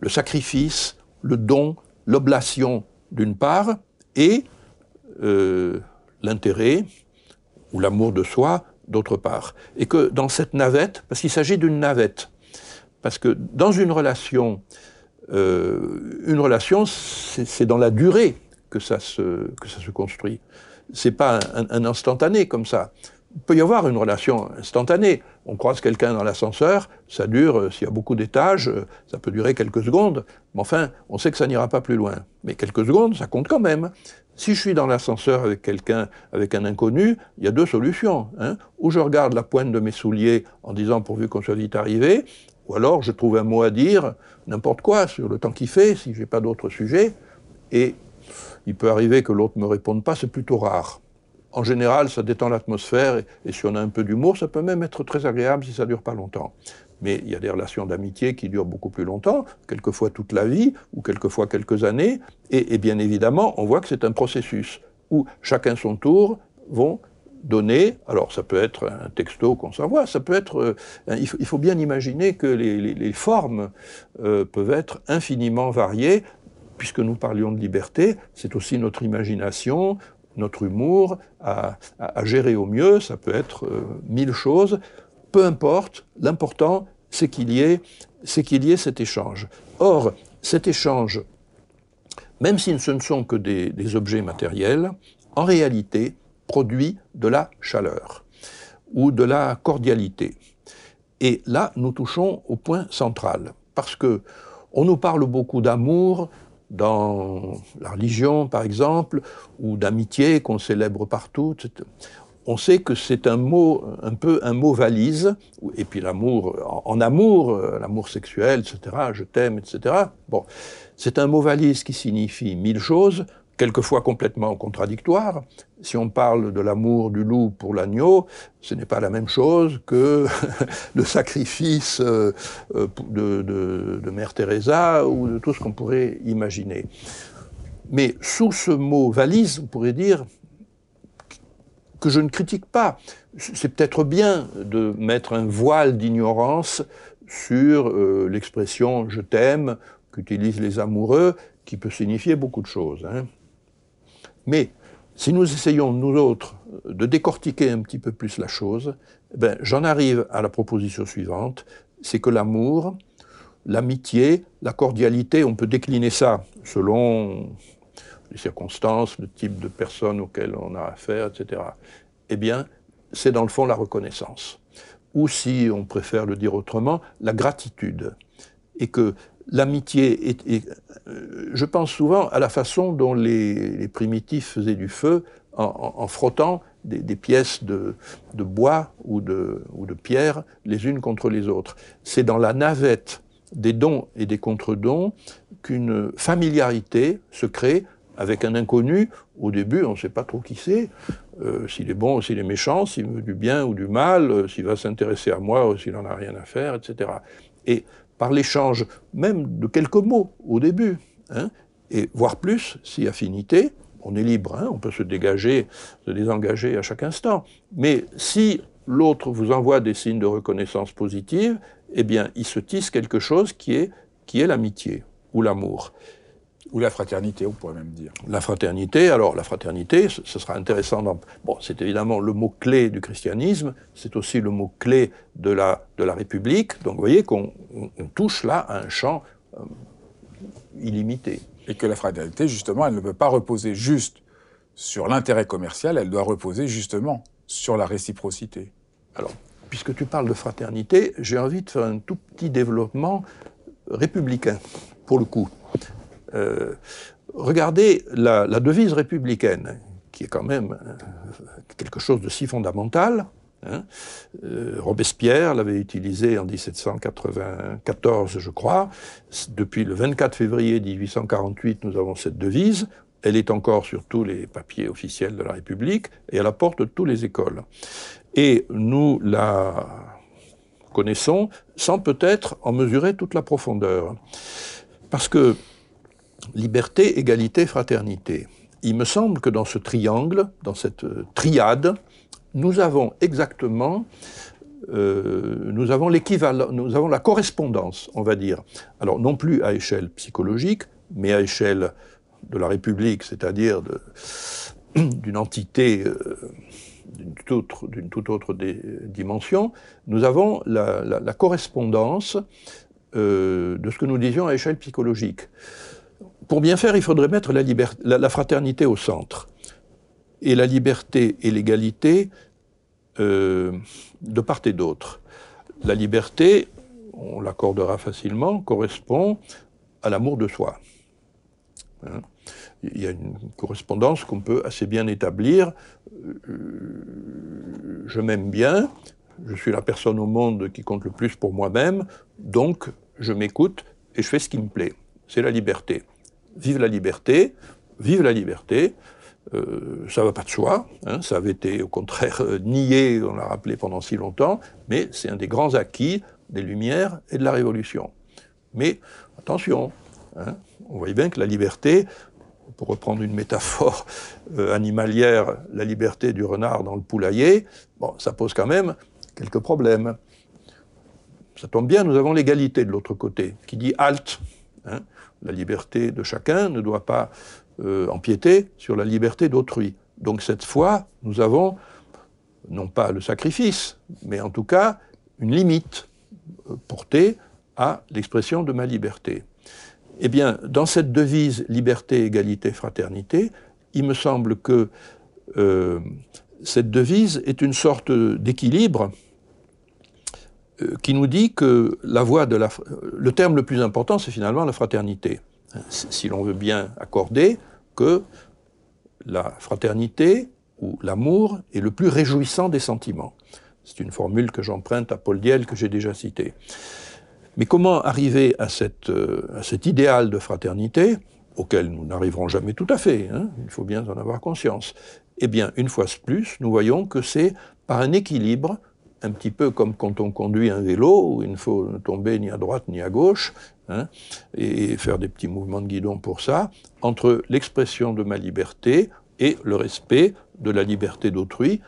le sacrifice, le don, l'oblation d'une part, et euh, l'intérêt ou l'amour de soi d'autre part. Et que dans cette navette, parce qu'il s'agit d'une navette, parce que dans une relation, euh, une relation, c'est dans la durée que ça se, que ça se construit. C'est pas un, instantané comme ça. Il peut y avoir une relation instantanée. On croise quelqu'un dans l'ascenseur, ça dure, euh, s'il y a beaucoup d'étages, euh, ça peut durer quelques secondes. Mais enfin, on sait que ça n'ira pas plus loin. Mais quelques secondes, ça compte quand même. Si je suis dans l'ascenseur avec quelqu'un, avec un inconnu, il y a deux solutions. Hein. Ou je regarde la pointe de mes souliers en disant pourvu qu'on soit vite arrivé, ou alors je trouve un mot à dire, n'importe quoi, sur le temps qu'il fait, si j'ai pas d'autre sujet, et il peut arriver que l'autre me réponde pas, c'est plutôt rare. En général, ça détend l'atmosphère, et, si on a un peu d'humour, ça peut même être très agréable si ça dure pas longtemps. Mais il y a des relations d'amitié qui durent beaucoup plus longtemps, quelquefois toute la vie, ou quelquefois quelques années, et, bien évidemment, on voit que c'est un processus où chacun son tour vont donner, alors ça peut être un texto qu'on s'envoie, ça peut être, euh, il, faut, bien imaginer que les formes euh, peuvent être infiniment variées, puisque nous parlions de liberté, c'est aussi notre imagination, notre humour à, gérer au mieux, ça peut être euh, mille choses, peu importe, l'important c'est qu'il y, ait, y ait cet échange. Or, cet échange, même si ce ne sont que des, des objets matériels, en réalité produit de la chaleur ou de la cordialité. Et là, nous touchons au point central, parce que on nous parle beaucoup d'amour, dans la religion, par exemple, ou d'amitié qu'on célèbre partout. On sait que c'est un mot, un peu un mot valise, et puis l'amour, en, amour, l'amour sexuel, etc., je t'aime, etc. Bon, c'est un mot valise qui signifie mille choses, quelquefois complètement contradictoire. Si on parle de l'amour du loup pour l'agneau, ce n'est pas la même chose que le sacrifice euh, de, de, de, Mère Teresa ou de tout ce qu'on pourrait imaginer. Mais sous ce mot valise, on pourrait dire que je ne critique pas. C'est peut-être bien de mettre un voile d'ignorance sur euh, l'expression je t'aime qu'utilisent les amoureux, qui peut signifier beaucoup de choses. Hein. Mais si nous essayons, nous autres, de décortiquer un petit peu plus la chose, ben, j'en arrive à la proposition suivante, c'est que l'amour, l'amitié, la cordialité, on peut décliner ça selon les circonstances, le type de personnes auxquelles on a affaire, etc. Eh bien, c'est dans le fond la reconnaissance. Ou si on préfère le dire autrement, la gratitude. Et que l'amitié euh, je pense souvent à la façon dont les, primitifs faisaient du feu en, frottant des, pièces de, bois ou de, ou de, pierre les unes contre les autres. C'est dans la navette des dons et des contre-dons qu'une familiarité se crée avec un inconnu. Au début, on ne sait pas trop qui c'est, euh, s'il est bon ou s'il est méchant, s'il veut du bien ou du mal, euh, s'il va s'intéresser à moi ou s'il n'en a rien à faire, etc. Et par l'échange même de quelques mots au début, hein, et voire plus, si affinité, on est libre, hein, on peut se dégager, se désengager à chaque instant. Mais si l'autre vous envoie des signes de reconnaissance positive, eh bien, il se tisse quelque chose qui est, qui est l'amitié ou l'amour. Ou la fraternité, on pourrait même dire. La fraternité, alors la fraternité, ce sera intéressant. Bon, c'est évidemment le mot-clé du christianisme, c'est aussi le mot-clé de la, de la République. Donc vous voyez qu'on touche là à un champ euh, illimité. Et que la fraternité, justement, elle ne peut pas reposer juste sur l'intérêt commercial, elle doit reposer justement sur la réciprocité. Alors, puisque tu parles de fraternité, j'ai envie de faire un tout petit développement républicain, pour le coup. Euh, regardez la, devise républicaine, qui est quand même euh, quelque chose de si fondamental. Hein. Euh, Robespierre l'avait utilisée en 1794, je crois. Depuis le 24 février 1848, nous avons cette devise. Elle est encore sur tous les papiers officiels de la République et à la porte de toutes les écoles. Et nous la connaissons sans peut-être en mesurer toute la profondeur. Parce que liberté, égalité, fraternité. Il me semble que dans ce triangle, dans cette euh, triade, nous avons exactement, euh, nous avons l'équivalent, nous avons la correspondance, on va dire. Alors non plus à échelle psychologique, mais à échelle de la République, c'est-à-dire d'une entité euh, d'une toute autre, dimension, nous avons la, correspondance de ce que nous disions à échelle psychologique pour bien faire, il faudrait mettre la, fraternité au centre. Et la liberté et l'égalité euh, de part et d'autre. La liberté, on l'accordera facilement, correspond à l'amour de soi. Hein? il y a une correspondance qu'on peut assez bien établir. Euh, je m'aime bien, je suis la personne au monde qui compte le plus pour moi-même, donc je m'écoute et je fais ce qui me plaît. C'est la liberté vive la liberté, vive la liberté. Euh, ça va pas de soi, hein, ça avait été au contraire euh, nié, on l'a rappelé pendant si longtemps, mais c'est un des grands acquis des Lumières et de la Révolution. Mais attention, hein, on voit bien que la liberté, pour reprendre une métaphore euh, animalière, la liberté du renard dans le poulailler, ça pose quand même quelques problèmes. Ça tombe bien, nous avons l'égalité de l'autre côté, qui dit halte. Hein la liberté de chacun ne doit pas euh, empiéter sur la liberté d'autrui. Donc cette fois, nous avons non pas le sacrifice, mais en tout cas une limite euh, portée à l'expression de ma liberté. Eh bien, dans cette devise liberté, égalité, fraternité, il me semble que euh, cette devise est une sorte d'équilibre qui nous dit que la voie de la, le terme le plus important, c'est finalement la fraternité. Si l'on veut bien accorder que la fraternité ou l'amour est le plus réjouissant des sentiments. C'est une formule que j'emprunte à Paul Diel que j'ai déjà citée. Mais comment arriver à, cette, euh, à cet idéal de fraternité, auquel nous n'arriverons jamais tout à fait, hein, il faut bien en avoir conscience? Eh bien, une fois de plus, nous voyons que c'est par un équilibre un petit peu comme quand on conduit un vélo, où il ne faut tomber ni à droite ni à gauche, hein, et faire des petits mouvements de guidon pour ça, entre l'expression de ma liberté et le respect de la liberté d'autrui,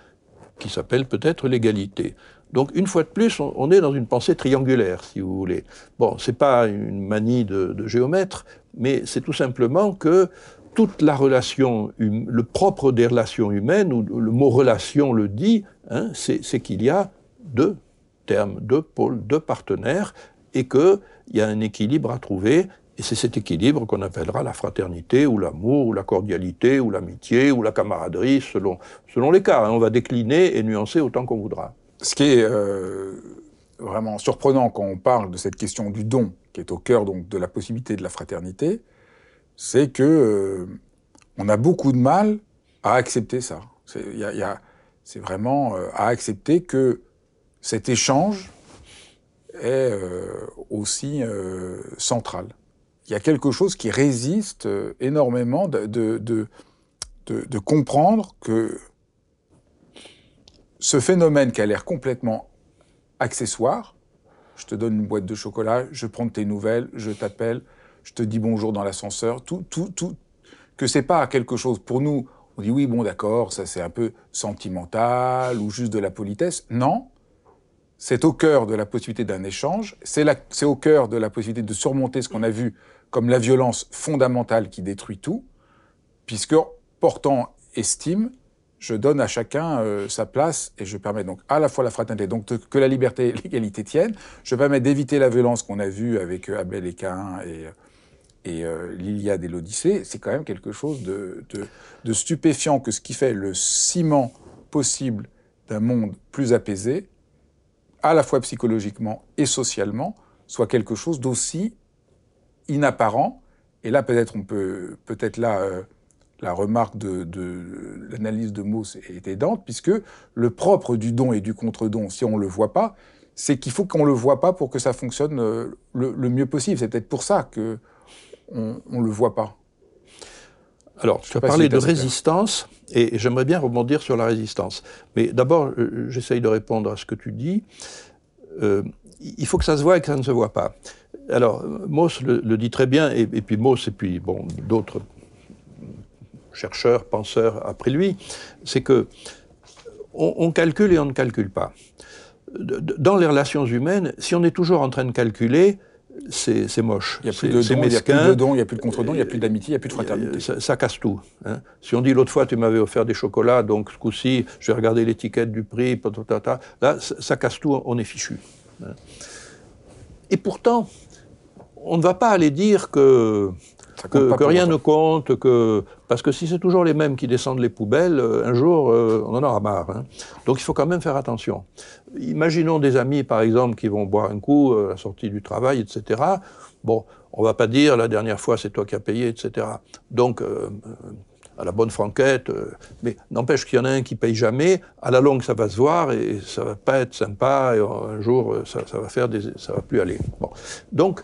qui s'appelle peut-être l'égalité. Donc, une fois de plus, on, est dans une pensée triangulaire, si vous voulez. Bon, c'est pas une manie de, géomètre, mais c'est tout simplement que toute la relation, hum, le propre des relations humaines, ou le mot relation le dit, hein, c'est qu'il y a deux termes, deux pôles, deux partenaires, et qu'il y a un équilibre à trouver, et c'est cet équilibre qu'on appellera la fraternité, ou l'amour, ou la cordialité, ou l'amitié, ou la camaraderie, selon, selon les cas. Hein. On va décliner et nuancer autant qu'on voudra. Ce qui est euh, vraiment surprenant quand on parle de cette question du don, qui est au cœur donc, de la possibilité de la fraternité, c'est que euh, on a beaucoup de mal à accepter ça. C'est vraiment euh, à accepter que cet échange est euh, aussi euh, central. Il y a quelque chose qui résiste euh, énormément de, comprendre que ce phénomène qui a l'air complètement accessoire, je te donne une boîte de chocolat, je prends tes nouvelles, je t'appelle, je te dis bonjour dans l'ascenseur, tout, tout, tout, que c'est pas quelque chose pour nous. On dit oui, bon, d'accord, ça c'est un peu sentimental ou juste de la politesse. Non, c'est au cœur de la possibilité d'un échange, c'est au cœur de la possibilité de surmonter ce qu'on a vu comme la violence fondamentale qui détruit tout, puisque portant estime, je donne à chacun euh, sa place et je permets donc à la fois la fraternité, donc que la liberté et l'égalité tiennent. Je permets d'éviter la violence qu'on a vue avec euh, Abel et Cain et, et euh, l'Iliade et l'Odyssée. C'est quand même quelque chose de, stupéfiant que ce qui fait le ciment possible d'un monde plus apaisé, à la fois psychologiquement et socialement, soit quelque chose d'aussi inapparent. Et là, peut-être on peut, peut-être là la remarque de, l'analyse de Mauss est aidante, puisque le propre du don et du contre-don, si on ne le voit pas, c'est qu'il faut qu'on ne le voit pas pour que ça fonctionne euh, le, mieux possible. C'est peut-être pour ça qu'on ne le voit pas. Alors, tu as parlé de résistance, et j'aimerais bien rebondir sur la résistance. Mais d'abord, euh, j'essaye de répondre à ce que tu dis. Euh, il faut que ça se voit et que ça ne se voit pas. Alors, Mauss le, dit très bien, et, et puis Mauss et puis bon, d'autres chercheur, penseur après lui, c'est que on, calcule et on ne calcule pas. Dans les relations humaines, si on est toujours en train de calculer, c'est moche. Il n'y a plus de don, il n'y a plus de don, il n'y a plus de contre-don, il n'y a plus d'amitié, il n'y a plus de fraternité. Ça, casse tout. Hein. Si on dit l'autre fois tu m'avais offert des chocolats, donc ce coup-ci je vais regarder l'étiquette du prix, là ça, casse tout, on est fichu. Hein. Et pourtant, on ne va pas aller dire que que, rien ne compte, que parce que si c'est toujours les mêmes qui descendent les poubelles, euh, un jour euh, on en aura marre. Hein. Donc il faut quand même faire attention. Imaginons des amis par exemple qui vont boire un coup euh, à la sortie du travail, etc. Bon, on va pas dire la dernière fois c'est toi qui as payé, etc. Donc à la bonne franquette, mais n'empêche qu'il y en a un qui paye jamais, à la longue ça va se voir et ça va pas être sympa, et un jour ça, ça va faire des, ça va plus aller. Bon. Donc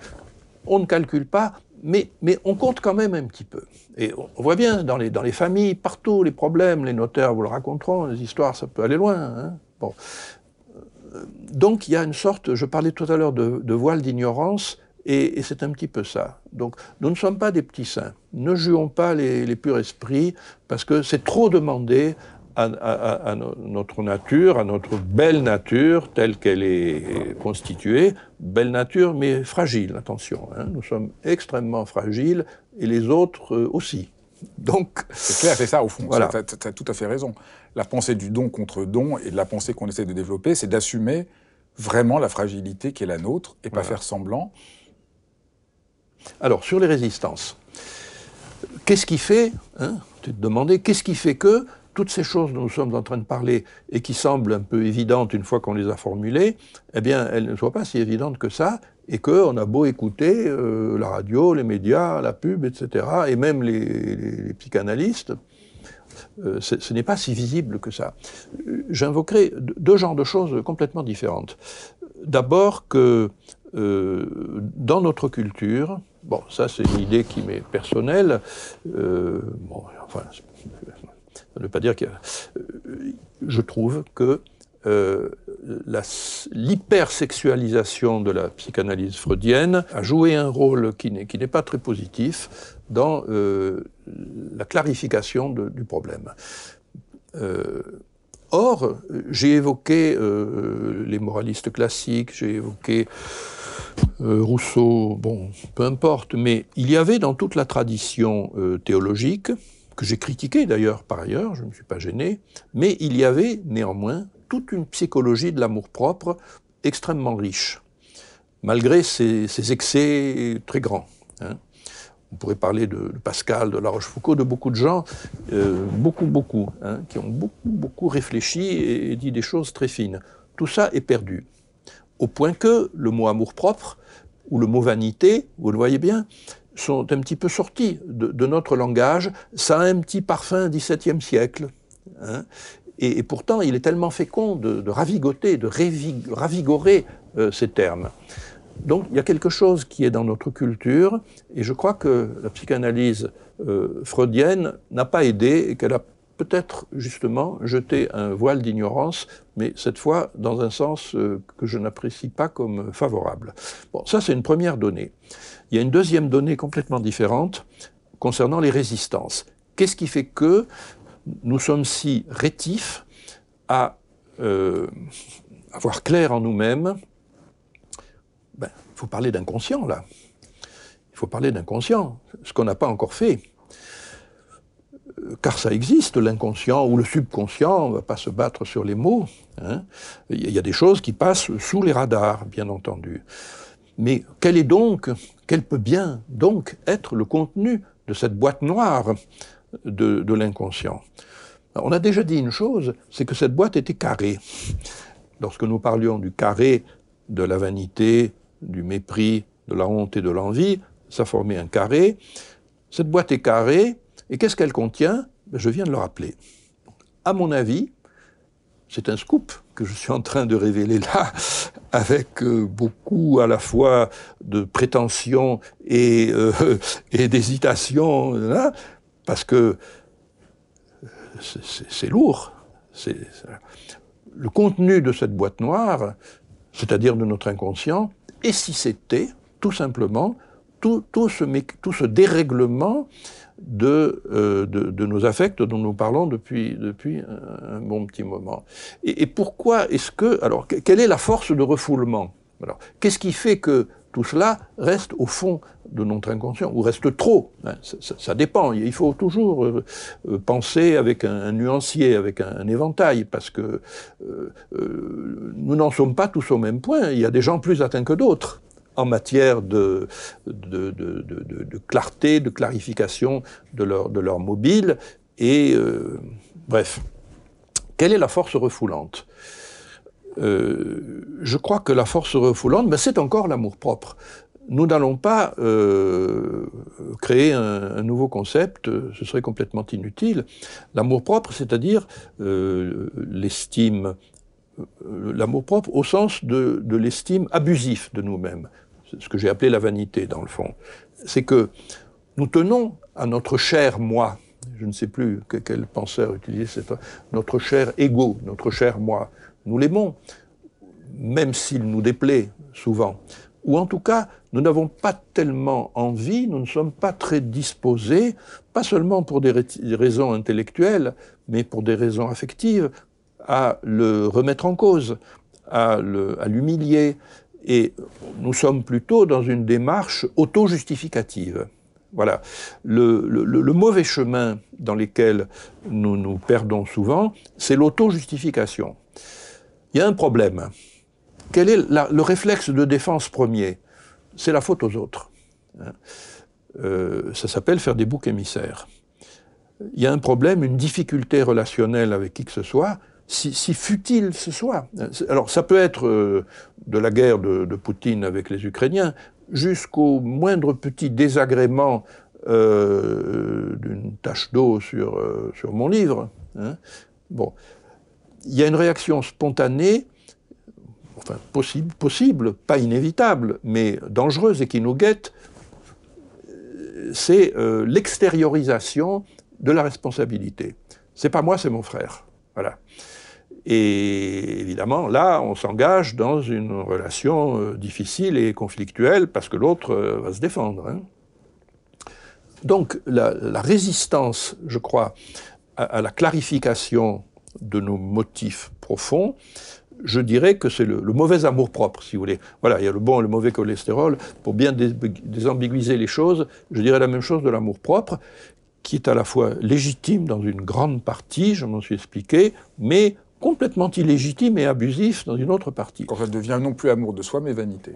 on ne calcule pas, mais, on compte quand même un petit peu. Et on voit bien dans les, familles, partout, les problèmes, les notaires vous le raconteront, les histoires, ça peut aller loin. Hein. Euh, donc il y a une sorte, je parlais tout à l'heure de, voile d'ignorance, et, c'est un petit peu ça. Donc nous ne sommes pas des petits saints. Ne jouons pas les, les purs esprits, parce que c'est trop demandé à, notre nature, à notre belle nature telle qu'elle est constituée, belle nature mais fragile, attention, hein. nous sommes extrêmement fragiles et les autres euh, aussi. Donc, c'est clair, c'est ça au fond. Voilà. Tu as, tout à fait raison. La pensée du don contre don et la pensée qu'on essaie de développer, c'est d'assumer vraiment la fragilité qui est la nôtre et pas faire semblant. Alors, sur les résistances, qu'est-ce qui fait, hein, tu te demandais, qu'est-ce qui fait que toutes ces choses dont nous sommes en train de parler et qui semblent un peu évidentes une fois qu'on les a formulées, eh bien, elles ne soient pas si évidentes que ça, et qu'on a beau écouter euh, la radio, les médias, la pub, etc., et même les, psychanalystes, euh, ce n'est pas si visible que ça. J'invoquerai deux genres de choses complètement différentes. D'abord que euh, dans notre culture, bon, ça c'est une idée qui m'est personnelle, bon, enfin, ne pas dire que. Euh, je trouve que euh, l'hypersexualisation de la psychanalyse freudienne a joué un rôle qui n'est pas très positif dans euh, la clarification du problème. or, j'ai évoqué les moralistes classiques, j'ai évoqué Rousseau, bon, peu importe, mais il y avait dans toute la tradition théologique j'ai critiqué d'ailleurs par ailleurs, je ne me suis pas gêné, mais il y avait néanmoins toute une psychologie de l'amour-propre extrêmement riche, malgré ses, excès très grands. Hein. On pourrait parler de, Pascal, de La Rochefoucauld, de beaucoup de gens, euh, beaucoup, beaucoup, hein, qui ont beaucoup, beaucoup réfléchi et, dit des choses très fines. Tout ça est perdu. Au point que le mot amour-propre, ou le mot vanité, vous le voyez bien, sont un petit peu sortis de, notre langage. Ça a un petit parfum XVIIe siècle. Hein. Et, pourtant, il est tellement fécond de, ravigoter, de ravigorer euh, ces termes. Donc, il y a quelque chose qui est dans notre culture, et je crois que la psychanalyse euh, freudienne n'a pas aidé et qu'elle a peut-être justement jeté un voile d'ignorance, mais cette fois dans un sens euh, que je n'apprécie pas comme favorable. Bon, ça c'est une première donnée. Il y a une deuxième donnée complètement différente concernant les résistances. Qu'est-ce qui fait que nous sommes si rétifs à, euh, avoir clair en nous-mêmes, ben, il faut parler d'inconscient là. Il faut parler d'inconscient, ce qu'on n'a pas encore fait. Car ça existe, l'inconscient ou le subconscient, on ne va pas se battre sur les mots. Hein. Il y a des choses qui passent sous les radars, bien entendu. Mais quel est donc, quel peut bien donc être le contenu de cette boîte noire de, l'inconscient On a déjà dit une chose, c'est que cette boîte était carrée. Lorsque nous parlions du carré de la vanité, du mépris, de la honte et de l'envie, ça formait un carré. Cette boîte est carrée, et qu'est-ce qu'elle contient? Ben, Je viens de le rappeler. À mon avis, c'est un scoop que je suis en train de révéler là, avec euh, beaucoup à la fois de prétention et, euh, d'hésitation, parce que c'est lourd. Le contenu de cette boîte noire, c'est-à-dire de notre inconscient, et si c'était tout simplement tout ce dérèglement euh, de, de, nos affects dont nous parlons depuis, depuis un, bon petit moment. Et, pourquoi est-ce que... Alors, quelle est la force de refoulement? Alors, Qu'est-ce qui fait que tout cela reste au fond de notre inconscient, ou reste trop hein, ça, dépend. Il faut toujours euh, euh, penser avec un, nuancier, avec un, éventail, parce que nous n'en sommes pas tous au même point. Il y a des gens plus atteints que d'autres en matière de, de, clarté, de clarification de leur, mobile. Et euh, bref, quelle est la force refoulante? Euh, Je crois que la force refoulante, ben, c'est encore l'amour-propre. Nous n'allons pas euh, créer un, nouveau concept, ce serait complètement inutile. L'amour-propre, c'est-à-dire l'estime l'amour-propre au sens de, de l'estime abusif de nous-mêmes ce que j'ai appelé la vanité dans le fond, c'est que nous tenons à notre cher moi, je ne sais plus quel penseur utilisait cette, notre cher ego, notre cher moi, nous l'aimons, même s'il nous déplaît souvent. Ou en tout cas, nous n'avons pas tellement envie, nous ne sommes pas très disposés, pas seulement pour des raisons intellectuelles, mais pour des raisons affectives, à le remettre en cause, à l'humilier, et nous sommes plutôt dans une démarche auto-justificative. Voilà. Le, mauvais chemin dans lequel nous nous perdons souvent, c'est l'auto-justification. Il y a un problème. Quel est le réflexe de défense premier? C'est la faute aux autres. Hein? Euh, ça s'appelle faire des boucs émissaires. Il y a un problème, une difficulté relationnelle avec qui que ce soit, si, futile ce soit. Alors ça peut être euh, de la guerre de, Poutine avec les Ukrainiens jusqu'au moindre petit désagrément euh, d'une tache d'eau sur, euh, sur mon livre. Hein. Bon, il y a une réaction spontanée, enfin possible, possible, pas inévitable, mais dangereuse et qui nous guette, c'est l'extériorisation de la responsabilité. C'est pas moi, c'est mon frère. Voilà. Et évidemment, là, on s'engage dans une relation euh, difficile et conflictuelle parce que l'autre euh, va se défendre. Hein. Donc, la, résistance, je crois, à, la clarification de nos motifs profonds, je dirais que c'est le, mauvais amour-propre, si vous voulez. Voilà, il y a le bon et le mauvais cholestérol. Pour bien désambiguiser les choses, je dirais la même chose de l'amour-propre, qui est à la fois légitime dans une grande partie, je m'en suis expliqué, mais complètement illégitime et abusif dans une autre partie. Quand ça devient non plus amour de soi, mais vanité.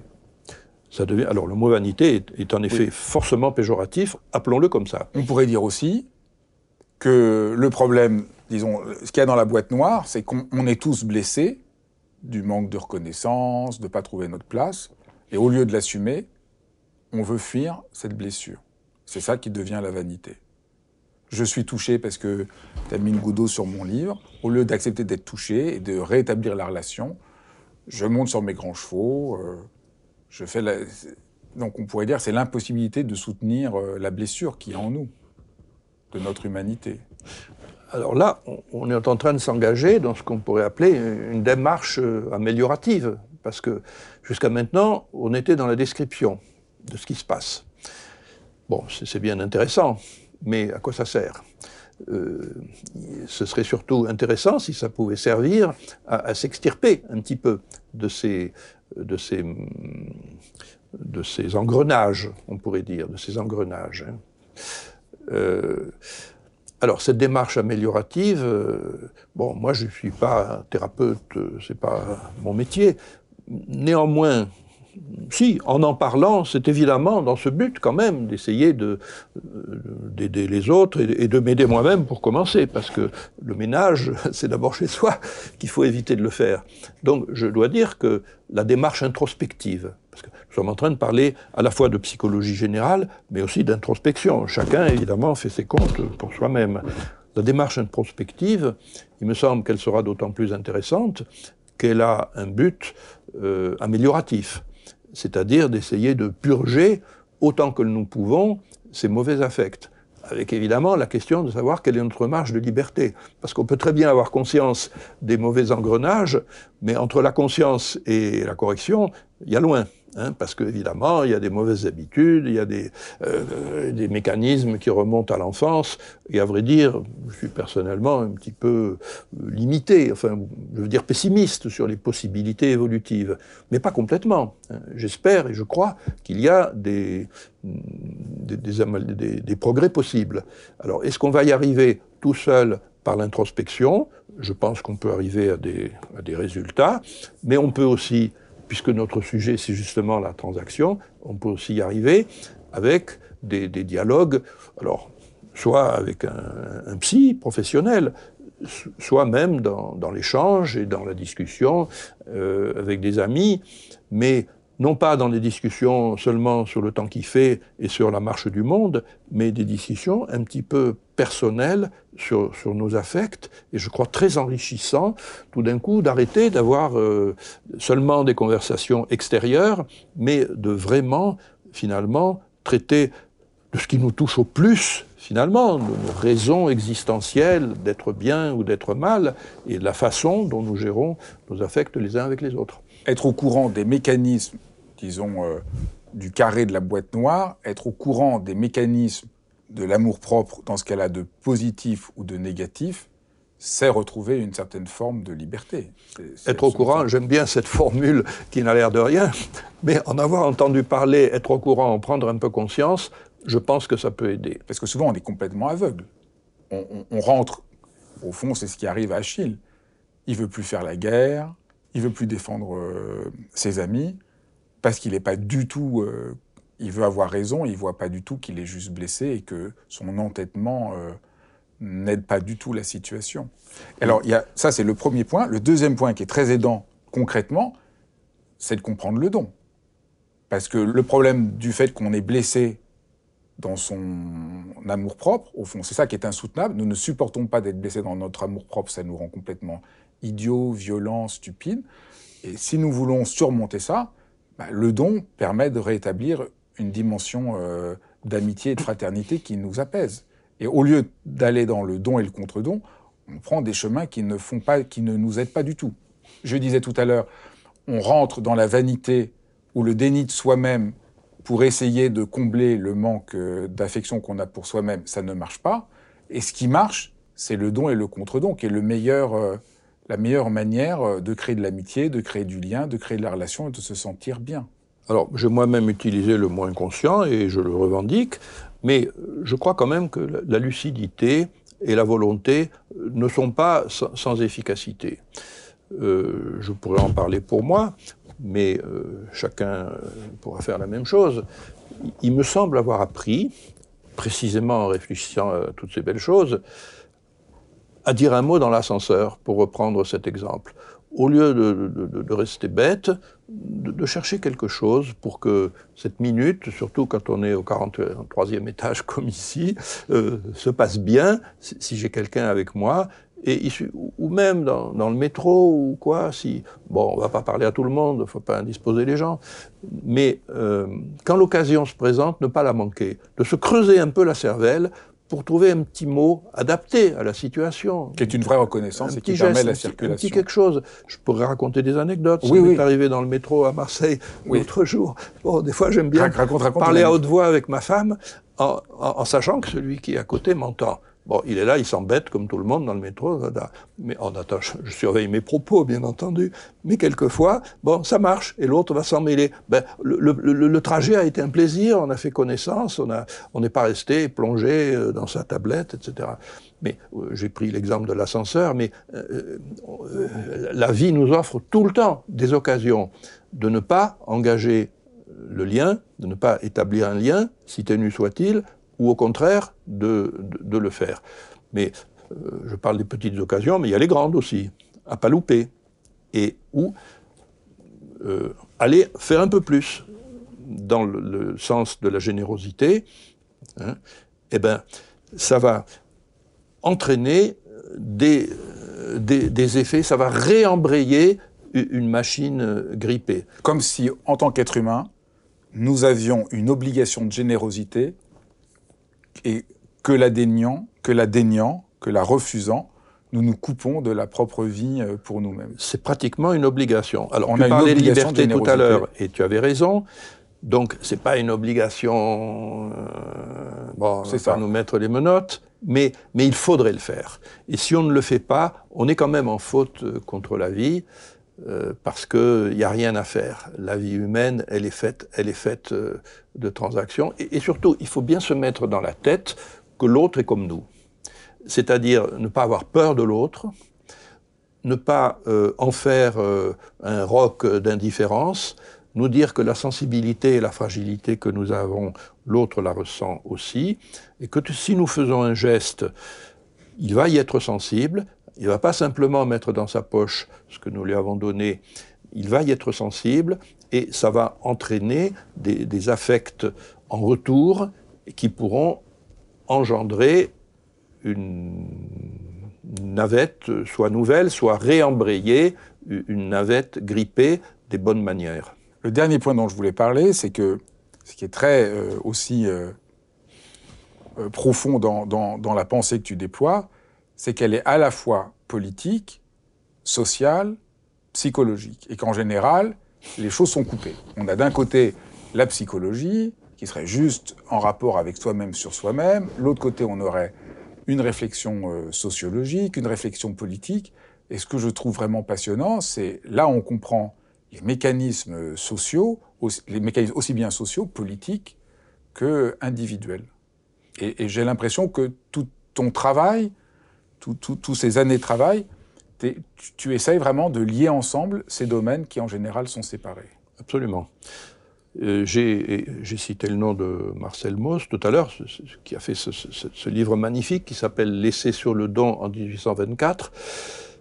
Ça devient, alors le mot vanité est, en effet forcément péjoratif, appelons-le comme ça. On pourrait dire aussi que le problème, disons, ce qu'il y a dans la boîte noire, c'est qu'on est tous blessés du manque de reconnaissance, de ne pas trouver notre place, et au lieu de l'assumer, on veut fuir cette blessure. C'est ça qui devient la vanité je suis touché parce que tu as mis une goutte sur mon livre. Au lieu d'accepter d'être touché et de rétablir la relation, je monte sur mes grands chevaux. Euh, je fais Donc on pourrait dire c'est l'impossibilité de soutenir euh, la blessure qui est en nous, de notre humanité. Alors là, on est en train de s'engager dans ce qu'on pourrait appeler une démarche euh, améliorative, parce que jusqu'à maintenant, on était dans la description de ce qui se passe. Bon, c'est bien intéressant, mais à quoi ça sert? Ce serait surtout intéressant si ça pouvait servir à, s'extirper un petit peu de ces, de ces, de ces engrenages, on pourrait dire, de ces engrenages. Hein. Euh, alors cette démarche améliorative, euh, bon, moi je ne suis pas thérapeute, c'est pas mon métier. Néanmoins, si, en en parlant, c'est évidemment dans ce but quand même d'essayer de, euh, d'aider les autres et, de m'aider moi-même pour commencer, parce que le ménage, c'est d'abord chez soi qu'il faut éviter de le faire. Donc je dois dire que la démarche introspective, parce que nous sommes en train de parler à la fois de psychologie générale, mais aussi d'introspection. Chacun, évidemment, fait ses comptes pour soi-même. La démarche introspective, il me semble qu'elle sera d'autant plus intéressante qu'elle a un but euh, amélioratif c'est-à-dire d'essayer de purger autant que nous pouvons ces mauvais affects avec évidemment la question de savoir quelle est notre marge de liberté. Parce qu'on peut très bien avoir conscience des mauvais engrenages, mais entre la conscience et la correction, il y a loin. Hein, parce qu'évidemment, il y a des mauvaises habitudes, il y a des, euh, des mécanismes qui remontent à l'enfance, et à vrai dire, je suis personnellement un petit peu euh, limité, enfin, je veux dire pessimiste sur les possibilités évolutives, mais pas complètement. Hein. J'espère et je crois qu'il y a des, progrès possibles. Alors, est-ce qu'on va y arriver tout seul par l'introspection? Je pense qu'on peut arriver à des résultats, mais on peut aussi puisque notre sujet c'est justement la transaction, on peut aussi y arriver avec des, dialogues, alors soit avec un, psy professionnel, soit même dans, l'échange et dans la discussion euh, avec des amis, mais non pas dans des discussions seulement sur le temps qu'il fait et sur la marche du monde, mais des discussions un petit peu personnelles sur, sur nos affects, et je crois très enrichissant, tout d'un coup, d'arrêter d'avoir euh, seulement des conversations extérieures, mais de vraiment, finalement, traiter de ce qui nous touche au plus, finalement, de nos raisons existentielles d'être bien ou d'être mal, et de la façon dont nous gérons nos affects les uns avec les autres. Être au courant des mécanismes, disons, euh, du carré de la boîte noire, être au courant des mécanismes de l'amour-propre dans ce qu'elle a de positif ou de négatif, c'est retrouver une certaine forme de liberté. être au courant, j'aime bien cette formule qui n'a l'air de rien, mais en avoir entendu parler, être au courant, en prendre un peu conscience, je pense que ça peut aider. Parce que souvent, on est complètement aveugle. On, rentre, au fond, c'est ce qui arrive à Achille. Il veut plus faire la guerre, il veut plus défendre euh, ses amis parce qu'il n'est pas du tout. Euh, il veut avoir raison, il voit pas du tout qu'il est juste blessé et que son entêtement euh, n'aide pas du tout la situation. Alors, ça, c'est le premier point. Le deuxième point qui est très aidant concrètement, c'est de comprendre le don. Parce que le problème du fait qu'on est blessé dans son amour-propre, au fond, c'est ça qui est insoutenable. Nous ne supportons pas d'être blessés dans notre amour-propre, ça nous rend complètement idiot, violent, stupide. Et si nous voulons surmonter ça, bah, le don permet de rétablir une dimension euh, d'amitié et de fraternité qui nous apaise. Et au lieu d'aller dans le don et le contre-don, on prend des chemins qui ne, font pas, qui ne nous aident pas du tout. Je disais tout à l'heure, on rentre dans la vanité ou le déni de soi-même pour essayer de combler le manque euh, d'affection qu'on a pour soi-même, ça ne marche pas. Et ce qui marche, c'est le don et le contre-don, qui est le meilleur, euh, la meilleure manière euh, de créer de l'amitié, de créer du lien, de créer de la relation et de se sentir bien. Alors, j'ai moi-même utilisé le mot inconscient et je le revendique, mais je crois quand même que la lucidité et la volonté euh, ne sont pas sans efficacité. Euh, je pourrais en parler pour moi, mais chacun pourra faire la même chose. Il me semble avoir appris, précisément en réfléchissant à toutes ces belles choses, à dire un mot dans l'ascenseur, pour reprendre cet exemple. Au lieu de, rester bête, de, chercher quelque chose pour que cette minute, surtout quand on est au 43e étage comme ici, euh, se passe bien, si, j'ai quelqu'un avec moi, et ou même dans, le métro ou quoi, si bon, on va pas parler à tout le monde, faut pas indisposer les gens, mais euh, quand l'occasion se présente, ne pas la manquer, de se creuser un peu la cervelle pour trouver un petit mot adapté à la situation. Qui est une vraie reconnaissance et qui permet la circulation. Un petit quelque chose. Je pourrais raconter des anecdotes. Oui, Ça oui. arrivé dans le métro à Marseille l'autre jour. Bon, des fois, j'aime bien parler à haute voix avec ma femme en, sachant que celui qui est à côté m'entend. Bon, il est là, il s'embête comme tout le monde dans le métro. Mais en attend, je surveille mes propos, bien entendu. Mais quelquefois, bon, ça marche, et l'autre va s'en mêler. Ben, le, trajet a été un plaisir, on a fait connaissance, on n'est pas resté plongé euh, dans sa tablette, etc. Mais euh, j'ai pris l'exemple de l'ascenseur, mais euh, la vie nous offre tout le temps des occasions de ne pas engager le lien, de ne pas établir un lien, si ténu soit-il, ou au contraire de, le faire. Mais euh, je parle des petites occasions, mais il y a les grandes aussi, à pas louper, et où euh, aller faire un peu plus dans le, sens de la générosité, hein, eh ben, ça va entraîner des, des, des, effets, ça va réembrayer une machine grippée. Comme si, en tant qu'être humain, nous avions une obligation de générosité et que la déniant, que la déniant, que la refusant, nous nous coupons de la propre vie euh, pour nous-mêmes. C'est pratiquement une obligation. Alors, on tu a parlais de liberté tout à l'heure, et tu avais raison. Donc, c'est pas une obligation. Euh, bon, c'est ça. nous mettre les menottes, mais, mais il faudrait le faire. Et si on ne le fait pas, on est quand même en faute euh, contre la vie. Euh, parce qu'il n'y a rien à faire. La vie humaine, elle est faite, elle est faite euh, de transactions. Et, surtout, il faut bien se mettre dans la tête que l'autre est comme nous. C'est-à-dire ne pas avoir peur de l'autre, ne pas euh, en faire un roc d'indifférence, nous dire que la sensibilité et la fragilité que nous avons, l'autre la ressent aussi, et que si nous faisons un geste, il va y être sensible, il ne va pas simplement mettre dans sa poche ce que nous lui avons donné, il va y être sensible et ça va entraîner des, affects en retour qui pourront engendrer une navette soit nouvelle, soit réembrayée, une navette grippée des bonnes manières. Le dernier point dont je voulais parler, c'est que ce qui est très euh, aussi euh, euh, profond dans, dans, la pensée que tu déploies, c'est qu'elle est à la fois politique, sociale, psychologique. Et qu'en général, les choses sont coupées. On a d'un côté la psychologie, qui serait juste en rapport avec soi-même sur soi-même. L'autre côté, on aurait une réflexion euh, sociologique, une réflexion politique. Et ce que je trouve vraiment passionnant, c'est là on comprend les mécanismes sociaux, les mécanismes aussi bien sociaux, politiques que individuels. Et, et j'ai l'impression que tout ton travail tous ces années de travail, tu, essayes vraiment de lier ensemble ces domaines qui en général sont séparés. Absolument. Euh, j'ai cité le nom de Marcel Mauss tout à l'heure, qui a fait ce, livre magnifique qui s'appelle L'essai sur le don en 1824.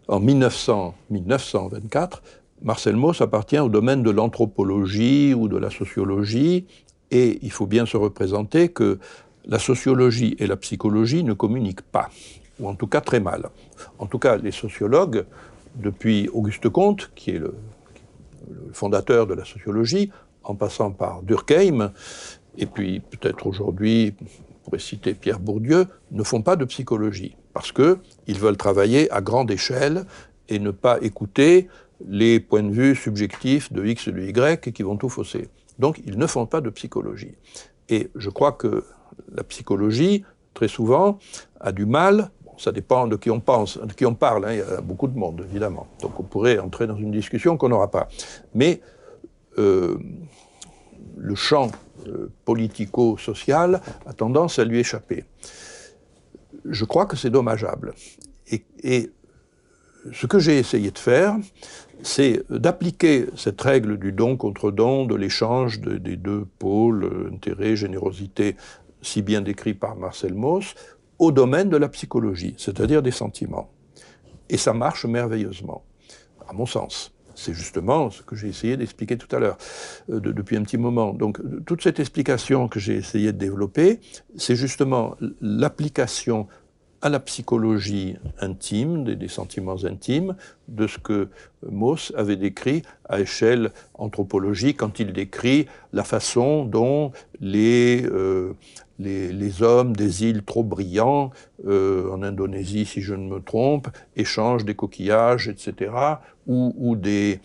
En 1900, 1924, Marcel Mauss appartient au domaine de l'anthropologie ou de la sociologie, et il faut bien se représenter que la sociologie et la psychologie ne communiquent pas ou en tout cas très mal. En tout cas, les sociologues, depuis Auguste Comte, qui est le, fondateur de la sociologie, en passant par Durkheim, et puis peut-être aujourd'hui, on pourrait citer Pierre Bourdieu, ne font pas de psychologie, parce qu'ils veulent travailler à grande échelle et ne pas écouter les points de vue subjectifs de X et de Y qui vont tout fausser. Donc ils ne font pas de psychologie. Et je crois que la psychologie, très souvent, a du mal ça dépend de qui on pense, de qui on parle. Hein. Il y a beaucoup de monde, évidemment. Donc on pourrait entrer dans une discussion qu'on n'aura pas. Mais euh, le champ euh, politico-social a tendance à lui échapper. Je crois que c'est dommageable. Et, ce que j'ai essayé de faire, c'est d'appliquer cette règle du don contre don, de l'échange des deux pôles, euh, intérêt, générosité, si bien décrit par Marcel Mauss, au domaine de la psychologie, c'est-à-dire des sentiments. Et ça marche merveilleusement, à mon sens. C'est justement ce que j'ai essayé d'expliquer tout à l'heure, euh, depuis un petit moment. Donc, toute cette explication que j'ai essayé de développer, c'est justement l'application à la psychologie intime, des, sentiments intimes, de ce que Mauss avait décrit à échelle anthropologique quand il décrit la façon dont les, euh, les, hommes des îles trop brillants, euh, en Indonésie si je ne me trompe, échangent des coquillages, etc., ou, ou, des,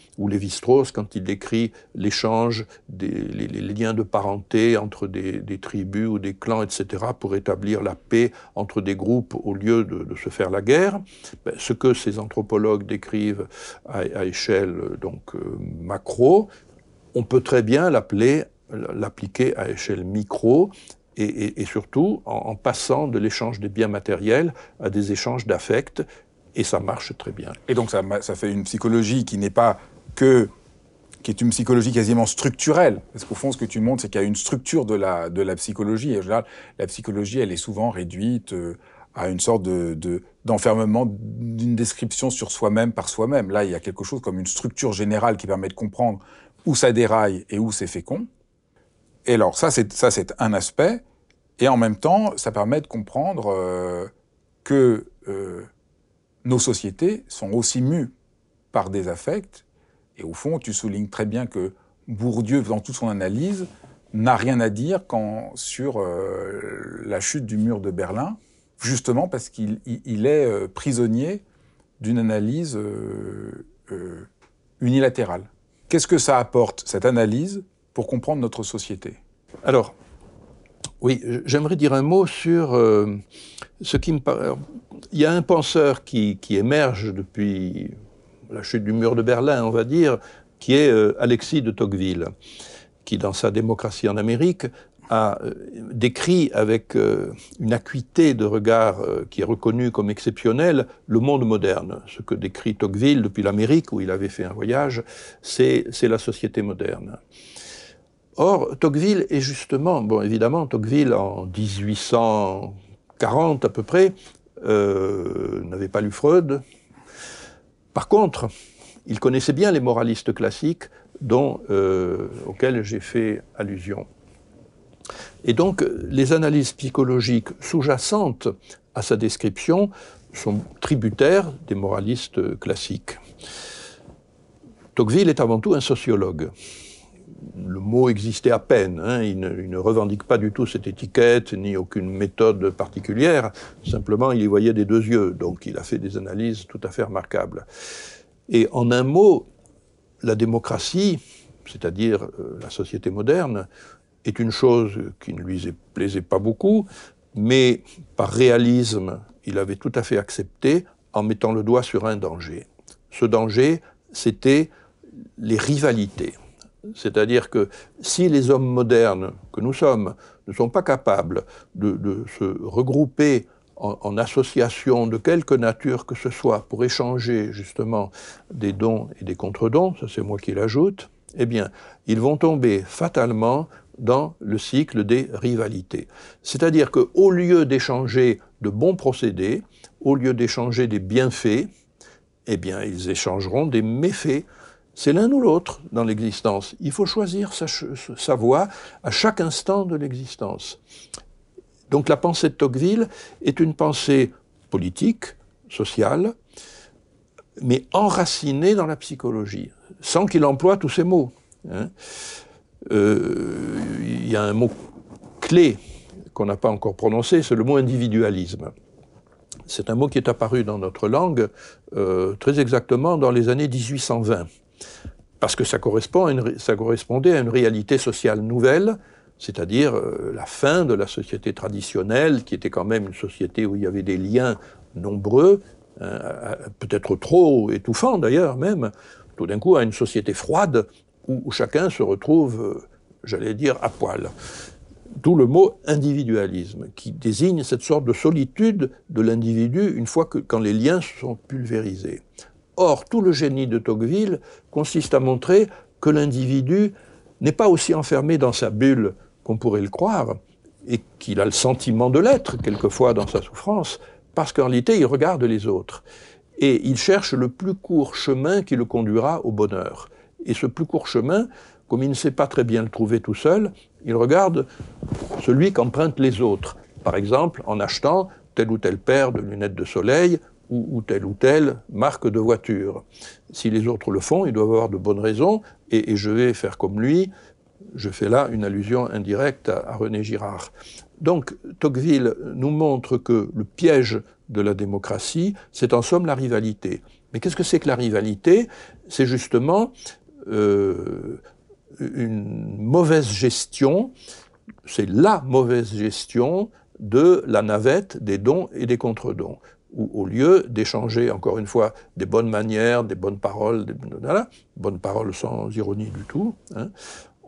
quand il décrit l'échange, des liens de parenté entre des, tribus ou des clans, etc., pour établir la paix entre des groupes au lieu de, se faire la guerre. Ben, ce que ces anthropologues décrivent à, à échelle donc euh, macro, on peut très bien l'appeler l'appliquer à échelle micro et, surtout en, passant de l'échange des biens matériels à des échanges d'affects, et ça marche très bien. Et donc ça, fait une psychologie qui n'est pas que qui est une psychologie quasiment structurelle. Parce qu'au fond, ce que tu montres, c'est qu'il y a une structure de la, de la psychologie. Et en général, la psychologie, elle est souvent réduite euh, à une sorte de, d'enfermement d'une description sur soi-même par soi-même. Là, il y a quelque chose comme une structure générale qui permet de comprendre où ça déraille et où c'est fécond. Et alors, ça, c'est, ça, c'est un aspect. Et en même temps, ça permet de comprendre euh, que euh, nos sociétés sont aussi mues par des affects. Et au fond, tu soulignes très bien que Bourdieu, dans toute son analyse, n'a rien à dire quand, sur euh, la chute du mur de Berlin, justement parce qu'il il est prisonnier d'une analyse unilatérale. Qu'est-ce que ça apporte, cette analyse, pour comprendre notre société Alors, oui, j'aimerais dire un mot sur euh, ce qui me paraît. Il y a un penseur qui, émerge depuis la chute du mur de Berlin, on va dire, qui est euh, Alexis de Tocqueville, qui, dans sa démocratie en Amérique, a euh, décrit avec une acuité de regard qui est reconnue comme exceptionnelle le monde moderne. Ce que décrit Tocqueville depuis l'Amérique, où il avait fait un voyage, c'est la société moderne. Or, Tocqueville est justement, bon évidemment, Tocqueville en 1840 à peu près, euh, n'avait pas lu Freud. Par contre, il connaissait bien les moralistes classiques euh, auxquels j'ai fait allusion. Et donc, les analyses psychologiques sous-jacentes à sa description sont tributaires des moralistes classiques. Tocqueville est avant tout un sociologue le mot existait à peine. Hein. Il, ne, revendique pas du tout cette étiquette ni aucune méthode particulière. Simplement, il y voyait des deux yeux. Donc, il a fait des analyses tout à fait remarquables. Et en un mot, la démocratie, c'est-à-dire euh, la société moderne, est une chose qui ne lui plaisait pas beaucoup, mais par réalisme, il avait tout à fait accepté en mettant le doigt sur un danger. Ce danger, c'était les rivalités. C'est-à-dire que si les hommes modernes que nous sommes ne sont pas capables de, se regrouper en, en, association de quelque nature que ce soit pour échanger justement des dons et des contre-dons, ça c'est moi qui l'ajoute, eh bien, ils vont tomber fatalement dans le cycle des rivalités. C'est-à-dire qu'au lieu d'échanger de bons procédés, au lieu d'échanger des bienfaits, eh bien, ils échangeront des méfaits c'est l'un ou l'autre dans l'existence. Il faut choisir sa, voie à chaque instant de l'existence. Donc la pensée de Tocqueville est une pensée politique, sociale, mais enracinée dans la psychologie, sans qu'il emploie tous ces mots. Hein. Euh, il y a un mot clé qu'on n'a pas encore prononcé, c'est le mot individualisme. C'est un mot qui est apparu dans notre langue euh, très exactement dans les années 1820 parce que ça, correspond ça correspondait à une réalité sociale nouvelle, c'est-à-dire euh, la fin de la société traditionnelle, qui était quand même une société où il y avait des liens nombreux, hein, peut-être trop étouffants d'ailleurs même, tout d'un coup à une société froide où, chacun se retrouve, euh, j'allais dire, à poil. D'où le mot individualisme, qui désigne cette sorte de solitude de l'individu une fois que quand les liens sont pulvérisés. Or, tout le génie de Tocqueville consiste à montrer que l'individu n'est pas aussi enfermé dans sa bulle qu'on pourrait le croire, et qu'il a le sentiment de l'être, quelquefois, dans sa souffrance, parce qu'en réalité, il regarde les autres. Et il cherche le plus court chemin qui le conduira au bonheur. Et ce plus court chemin, comme il ne sait pas très bien le trouver tout seul, il regarde celui qu'empruntent les autres. Par exemple, en achetant telle ou telle paire de lunettes de soleil ou, telle ou telle marque de voiture. Si les autres le font, ils doivent avoir de bonnes raisons, et, je vais faire comme lui. Je fais là une allusion indirecte à, René Girard. Donc, Tocqueville nous montre que le piège de la démocratie, c'est en somme la rivalité. Mais qu'est-ce que c'est que la rivalité? C'est justement euh, une mauvaise gestion, c'est la mauvaise gestion de la navette des dons et des contre-dons où au lieu d'échanger, encore une fois, des bonnes manières, des bonnes paroles, des bonnes paroles sans ironie du tout, hein,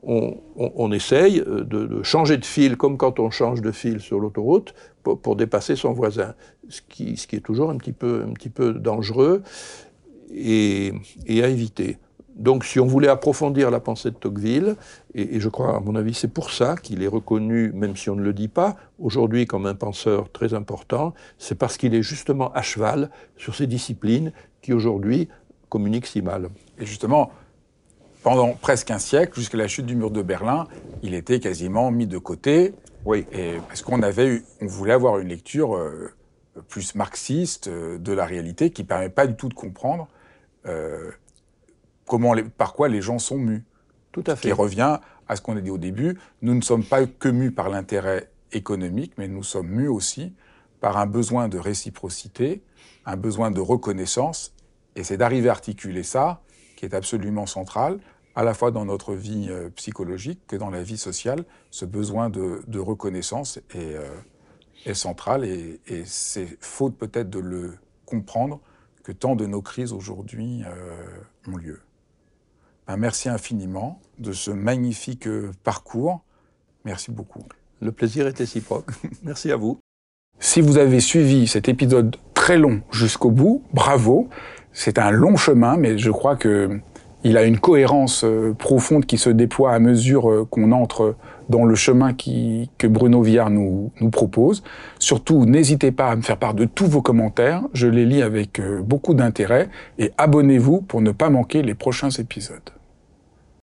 on, essaye euh, de, changer de fil, comme quand on change de fil sur l'autoroute, pour, dépasser son voisin, ce qui, est toujours un petit peu, dangereux et à éviter. Donc si on voulait approfondir la pensée de Tocqueville, et, je crois, à mon avis, c'est pour ça qu'il est reconnu, même si on ne le dit pas, aujourd'hui comme un penseur très important, c'est parce qu'il est justement à cheval sur ces disciplines qui aujourd'hui communiquent si mal. Et justement, pendant presque un siècle, jusqu'à la chute du mur de Berlin, il était quasiment mis de côté. Oui. Et parce qu'on avait on voulait avoir une lecture euh, plus marxiste euh, de la réalité qui ne permet pas du tout de comprendre euh, comment par quoi les gens sont mus. Tout à fait. Qui revient à ce qu'on a dit au début. Nous ne sommes pas que mus par l'intérêt économique, mais nous sommes mus aussi par un besoin de réciprocité, un besoin de reconnaissance. Et c'est d'arriver à articuler ça qui est absolument central, à la fois dans notre vie euh, psychologique que dans la vie sociale. Ce besoin de, reconnaissance est, euh, est central et, et c'est faute peut-être de le comprendre que tant de nos crises aujourd'hui euh, ont lieu. Merci infiniment de ce magnifique euh, parcours. Merci beaucoup. Le plaisir est réciproque. merci à vous. Si vous avez suivi cet épisode très long jusqu'au bout, bravo. C'est un long chemin, mais je crois que il a une cohérence euh, profonde qui se déploie à mesure euh, qu'on entre dans le chemin qui, que Bruno Villard nous, nous propose. Surtout, n'hésitez pas à me faire part de tous vos commentaires. Je les lis avec beaucoup d'intérêt et abonnez-vous pour ne pas manquer les prochains épisodes.